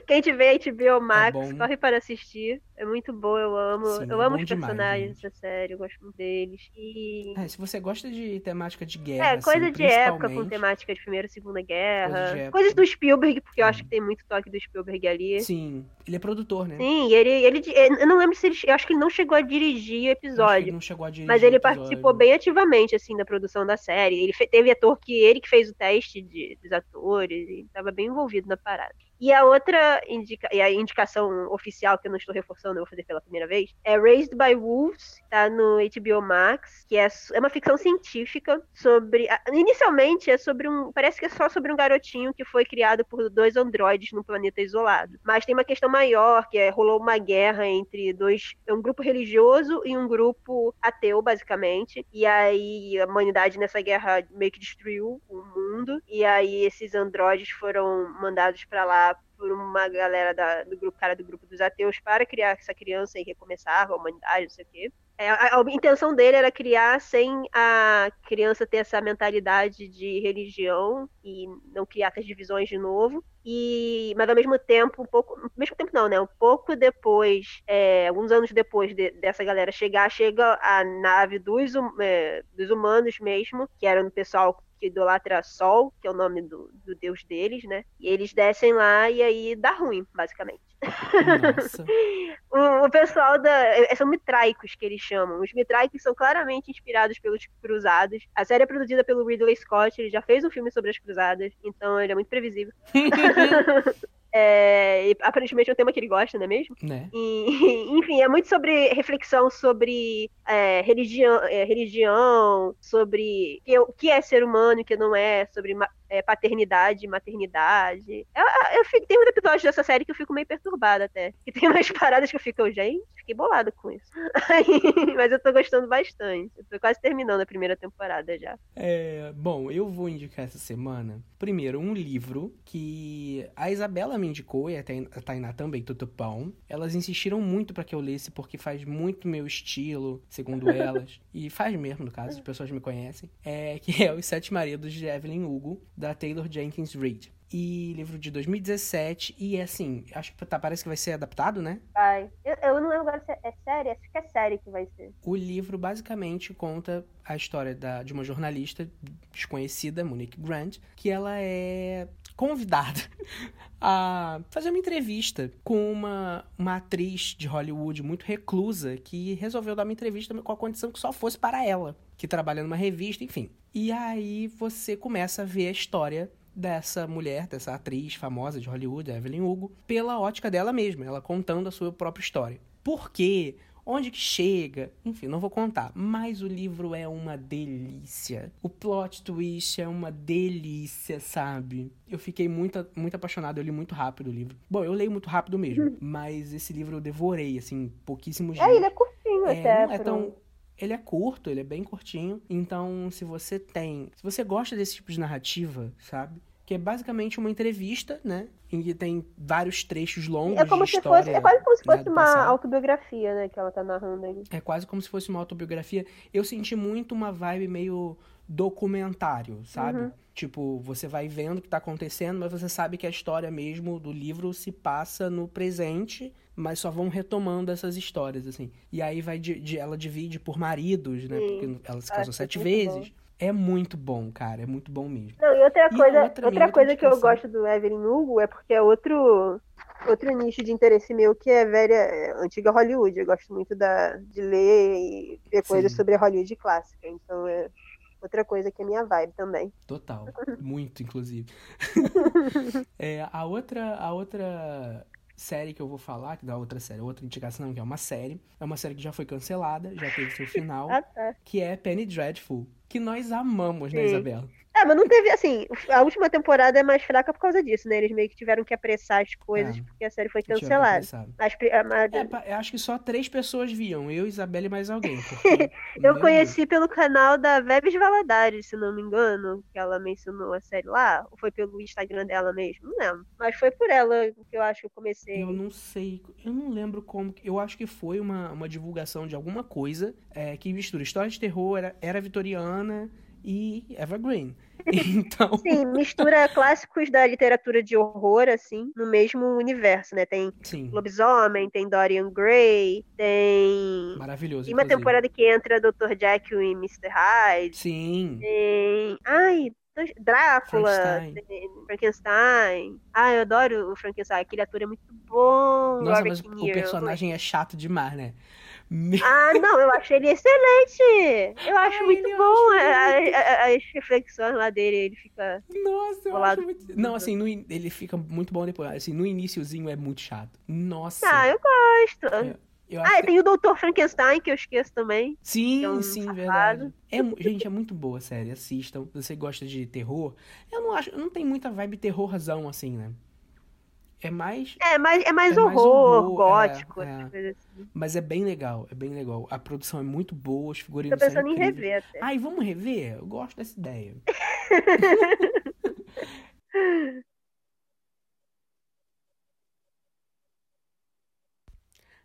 S2: Quem tiver HBO Max,
S1: bom.
S2: corre para assistir. É muito bom, eu amo.
S1: Sim,
S2: eu
S1: é
S2: amo os personagens dessa série, eu gosto muito deles. E.
S1: É, se você gosta de temática de guerra,
S2: É, coisa
S1: assim,
S2: de época com temática de Primeira e Segunda Guerra.
S1: época.
S2: Coisas do Spielberg, porque eu acho que tem muito toque do Spielberg ali.
S1: Sim, ele é produtor, né?
S2: Sim, ele, ele. Eu não lembro se ele. Eu acho que ele não chegou a dirigir o episódio.
S1: não chegou a dirigir
S2: Mas ele participou bem ativamente, assim, da produção da série. Ele teve ator que ele que fez o teste de, dos atores e estava bem envolvido na parada. E a outra indica, e a indicação oficial, que eu não estou reforçando, eu vou fazer pela primeira vez, é Raised by Wolves, tá no HBO Max, que é, é uma ficção científica sobre. Inicialmente é sobre um. Parece que é só sobre um garotinho que foi criado por dois androides num planeta isolado. Mas tem uma questão maior, que é rolou uma guerra entre dois. É um grupo religioso e um grupo ateu, basicamente. E aí a humanidade nessa guerra meio que destruiu o mundo. E aí esses androides foram mandados pra lá por uma galera da- do grupo, cara do grupo dos ateus para criar essa criança e recomeçar a humanidade, não sei o quê. É, a, a, intenção dele era criar sem a criança ter essa mentalidade de religião e não criar essas divisões de novo. E, mas ao mesmo tempo, um pouco, mesmo tempo não, né? Um pouco depois, é, alguns anos depois de, dessa galera chegar, chega a nave dos, é, dos humanos mesmo, que era o pessoal que idolatra Sol, que é o nome do, do deus deles, né? E eles descem lá e aí dá ruim, basicamente. o, o, pessoal da. É, são mitraicos que eles chamam. Os mitraicos são claramente inspirados pelos cruzados. A série é produzida pelo Ridley Scott, ele já fez um filme sobre as cruzadas, então ele é muito previsível. É, aparentemente é um tema que ele gosta, não é mesmo?
S1: Né?
S2: E, enfim, é muito sobre reflexão sobre é, religião, é, religião, sobre o que é ser humano e o que não é, sobre é, paternidade, maternidade. Eu, eu fico, tem um episódio dessa série que eu fico meio perturbada até. Que tem umas paradas que eu fico, gente, fiquei bolada com isso. mas eu tô gostando bastante. Eu tô quase terminando a primeira temporada já.
S1: É, bom, eu vou indicar essa semana, primeiro, um livro que a Isabela me indicou e a Tainá também, Tutupão. Elas insistiram muito para que eu lesse porque faz muito meu estilo, segundo elas. e faz mesmo, no caso, as pessoas me conhecem. É, que é Os Sete Maridos de Evelyn Hugo, da Taylor Jenkins Reid. E livro de 2017. E é assim, acho que tá, parece que vai ser adaptado, né?
S2: Vai. Eu, eu não lembro agora se é série, acho que é série que vai ser.
S1: O livro basicamente conta a história da, de uma jornalista desconhecida, Monique Grant, que ela é convidada a fazer uma entrevista com uma, uma atriz de Hollywood muito reclusa que resolveu dar uma entrevista com a condição que só fosse para ela, que trabalha numa revista, enfim. E aí você começa a ver a história dessa mulher, dessa atriz famosa de Hollywood, Evelyn Hugo, pela ótica dela mesma, ela contando a sua própria história. Por quê? Onde que chega? Enfim, não vou contar. Mas o livro é uma delícia. O plot twist é uma delícia, sabe? Eu fiquei muito, muito apaixonado. Eu li muito rápido o livro. Bom, eu leio muito rápido mesmo. mas esse livro eu devorei, assim, pouquíssimos
S2: dias. É, ele é curtinho é, até.
S1: Não é tão ele é curto, ele é bem curtinho. Então, se você tem. Se você gosta desse tipo de narrativa, sabe? Que é basicamente uma entrevista, né? Em que tem vários trechos longos
S2: é como
S1: de
S2: se
S1: história.
S2: Fosse, é quase como se fosse né, uma passado. autobiografia, né? Que ela tá narrando aí.
S1: É quase como se fosse uma autobiografia. Eu senti muito uma vibe meio documentário, sabe? Uhum. Tipo, você vai vendo o que tá acontecendo, mas você sabe que a história mesmo do livro se passa no presente mas só vão retomando essas histórias, assim. E aí vai de, de ela divide por maridos, né? Sim. Porque ela se casou sete vezes. Bom. É muito bom, cara, é muito bom mesmo.
S2: Não, e outra e coisa, outra, outra coisa que eu gosto do Evelyn Hugo é porque é outro outro nicho de interesse meu que é velha, é, antiga Hollywood. Eu gosto muito da, de ler e ver coisas sobre a Hollywood clássica. Então é outra coisa que é minha vibe também.
S1: Total, muito inclusive. é, a outra a outra série que eu vou falar, que da outra série, outra indicação, que é uma série. É uma série que já foi cancelada, já teve seu final, ah, tá. que é Penny Dreadful, que nós amamos, né, Sim. né, Isabela?
S2: É, mas não teve, assim, a última temporada é mais fraca por causa disso, né? Eles meio que tiveram que apressar as coisas é, porque a série foi cancelada. As,
S1: a, é, acho que só três pessoas viam, eu, Isabela e mais alguém.
S2: Porque, eu conheci Deus. pelo canal da Vebs Valadares, se não me engano, que ela mencionou a série lá, ou foi pelo Instagram dela mesmo, não lembro. Mas foi por ela que eu acho que eu comecei.
S1: Eu não sei, eu não lembro como, eu acho que foi uma, uma divulgação de alguma coisa é, que mistura história de terror, era, era vitoriana e Evergreen. Então...
S2: Sim, mistura clássicos da literatura de horror, assim, no mesmo universo, né? Tem Sim. Lobisomem, tem Dorian Gray, tem.
S1: Maravilhoso.
S2: E uma inclusive. temporada que entra Dr. Jekyll e Mr. Hyde.
S1: Sim.
S2: Tem. Ai, Drácula, Frankenstein. Frankenstein. Ah, eu adoro o Frankenstein. Aquele ator é muito bom.
S1: Nossa, mas o personagem é chato demais, né?
S2: Ah, não, eu achei ele excelente. Eu acho Ai, muito bom as reflexões lá dele. Ele fica.
S1: Nossa, eu acho muito. Não, assim, no, ele fica muito bom depois. Assim, no iníciozinho é muito chato. Nossa.
S2: Ah, eu gosto. É, eu ah, que... tem o Doutor Frankenstein, que eu esqueço também.
S1: Sim, é um sim, safado. verdade. É, gente, é muito boa a série. Assistam. Você gosta de terror? Eu não acho. Não tem muita vibe terrorzão, assim, né? É mais.
S2: É mais, é mais, é horror, mais horror, gótico. É, é. Assim.
S1: Mas é bem legal, é bem legal. A produção é muito boa, os figurinos
S2: Tô pensando em rever até.
S1: Ai, vamos rever? Eu gosto dessa ideia.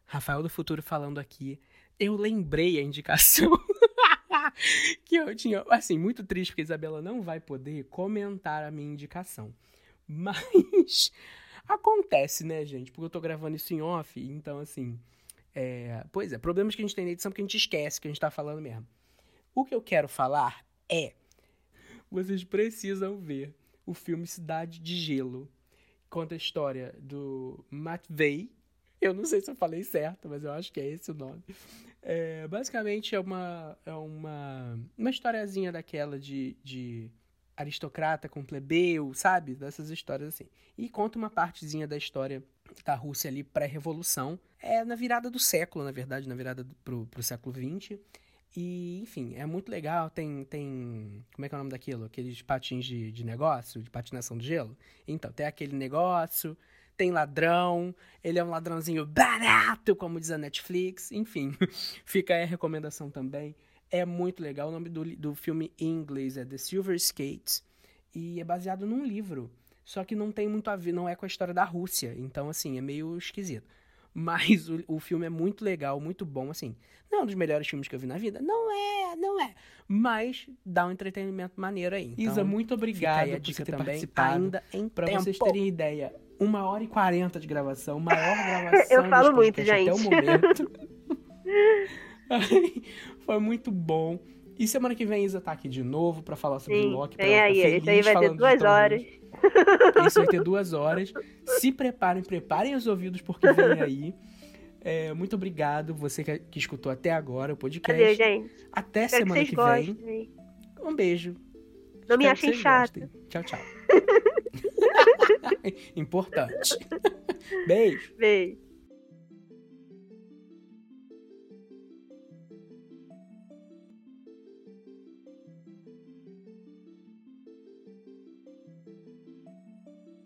S1: Rafael do Futuro falando aqui. eu lembrei a indicação que eu tinha. Assim, muito triste, porque a Isabela não vai poder comentar a minha indicação. Mas acontece, né, gente? Porque eu tô gravando isso em off, então, assim. É... Pois é, problemas que a gente tem na edição porque a gente esquece que a gente tá falando mesmo. O que eu quero falar é. Vocês precisam ver o filme Cidade de Gelo. Conta a história do Matvei. Eu não sei se eu falei certo, mas eu acho que é esse o nome. É, basicamente é uma, é uma, uma historiazinha daquela de, de aristocrata com plebeu, sabe? Dessas histórias assim. E conta uma partezinha da história da Rússia ali pré-revolução. É na virada do século, na verdade, na virada do, pro, pro século XX. E, enfim, é muito legal. Tem, tem. Como é que é o nome daquilo? Aqueles patins de, de negócio, de patinação de gelo. Então, tem aquele negócio, tem ladrão, ele é um ladrãozinho barato, como diz a Netflix. Enfim, fica aí a recomendação também. É muito legal. O nome do, do filme em inglês é The Silver Skates e é baseado num livro. Só que não tem muito a ver, não é com a história da Rússia. Então, assim, é meio esquisito. Mas o, o filme é muito legal, muito bom, assim. Não é um dos melhores filmes que eu vi na vida? Não é, não é. Mas dá um entretenimento maneiro aí. Então,
S3: Isa, muito obrigado por você ter também, participado.
S1: Ainda em
S3: Pra
S1: tempo.
S3: vocês terem ideia, uma hora e quarenta de gravação, maior gravação
S2: Eu falo muito,
S3: podcast até o
S2: gente.
S3: momento. Foi muito bom. E semana que vem a Isa tá aqui de novo pra falar sobre o
S2: Sim,
S3: Loki. pra ela
S2: aí.
S3: ficar
S2: Esse aí
S3: feliz
S2: vai ter duas horas.
S3: Isso vai ter duas horas. Se preparem, preparem os ouvidos porque vem aí. É, muito obrigado, você que, que escutou até agora o podcast.
S2: Adeus, gente.
S3: Até
S2: Espero que
S3: semana
S2: vocês
S3: que vem.
S2: gostem.
S3: Um beijo.
S2: Não me
S3: Espero que
S2: achem chata.
S3: gostem. Tchau, tchau. Importante. Beijo.
S2: Beijo.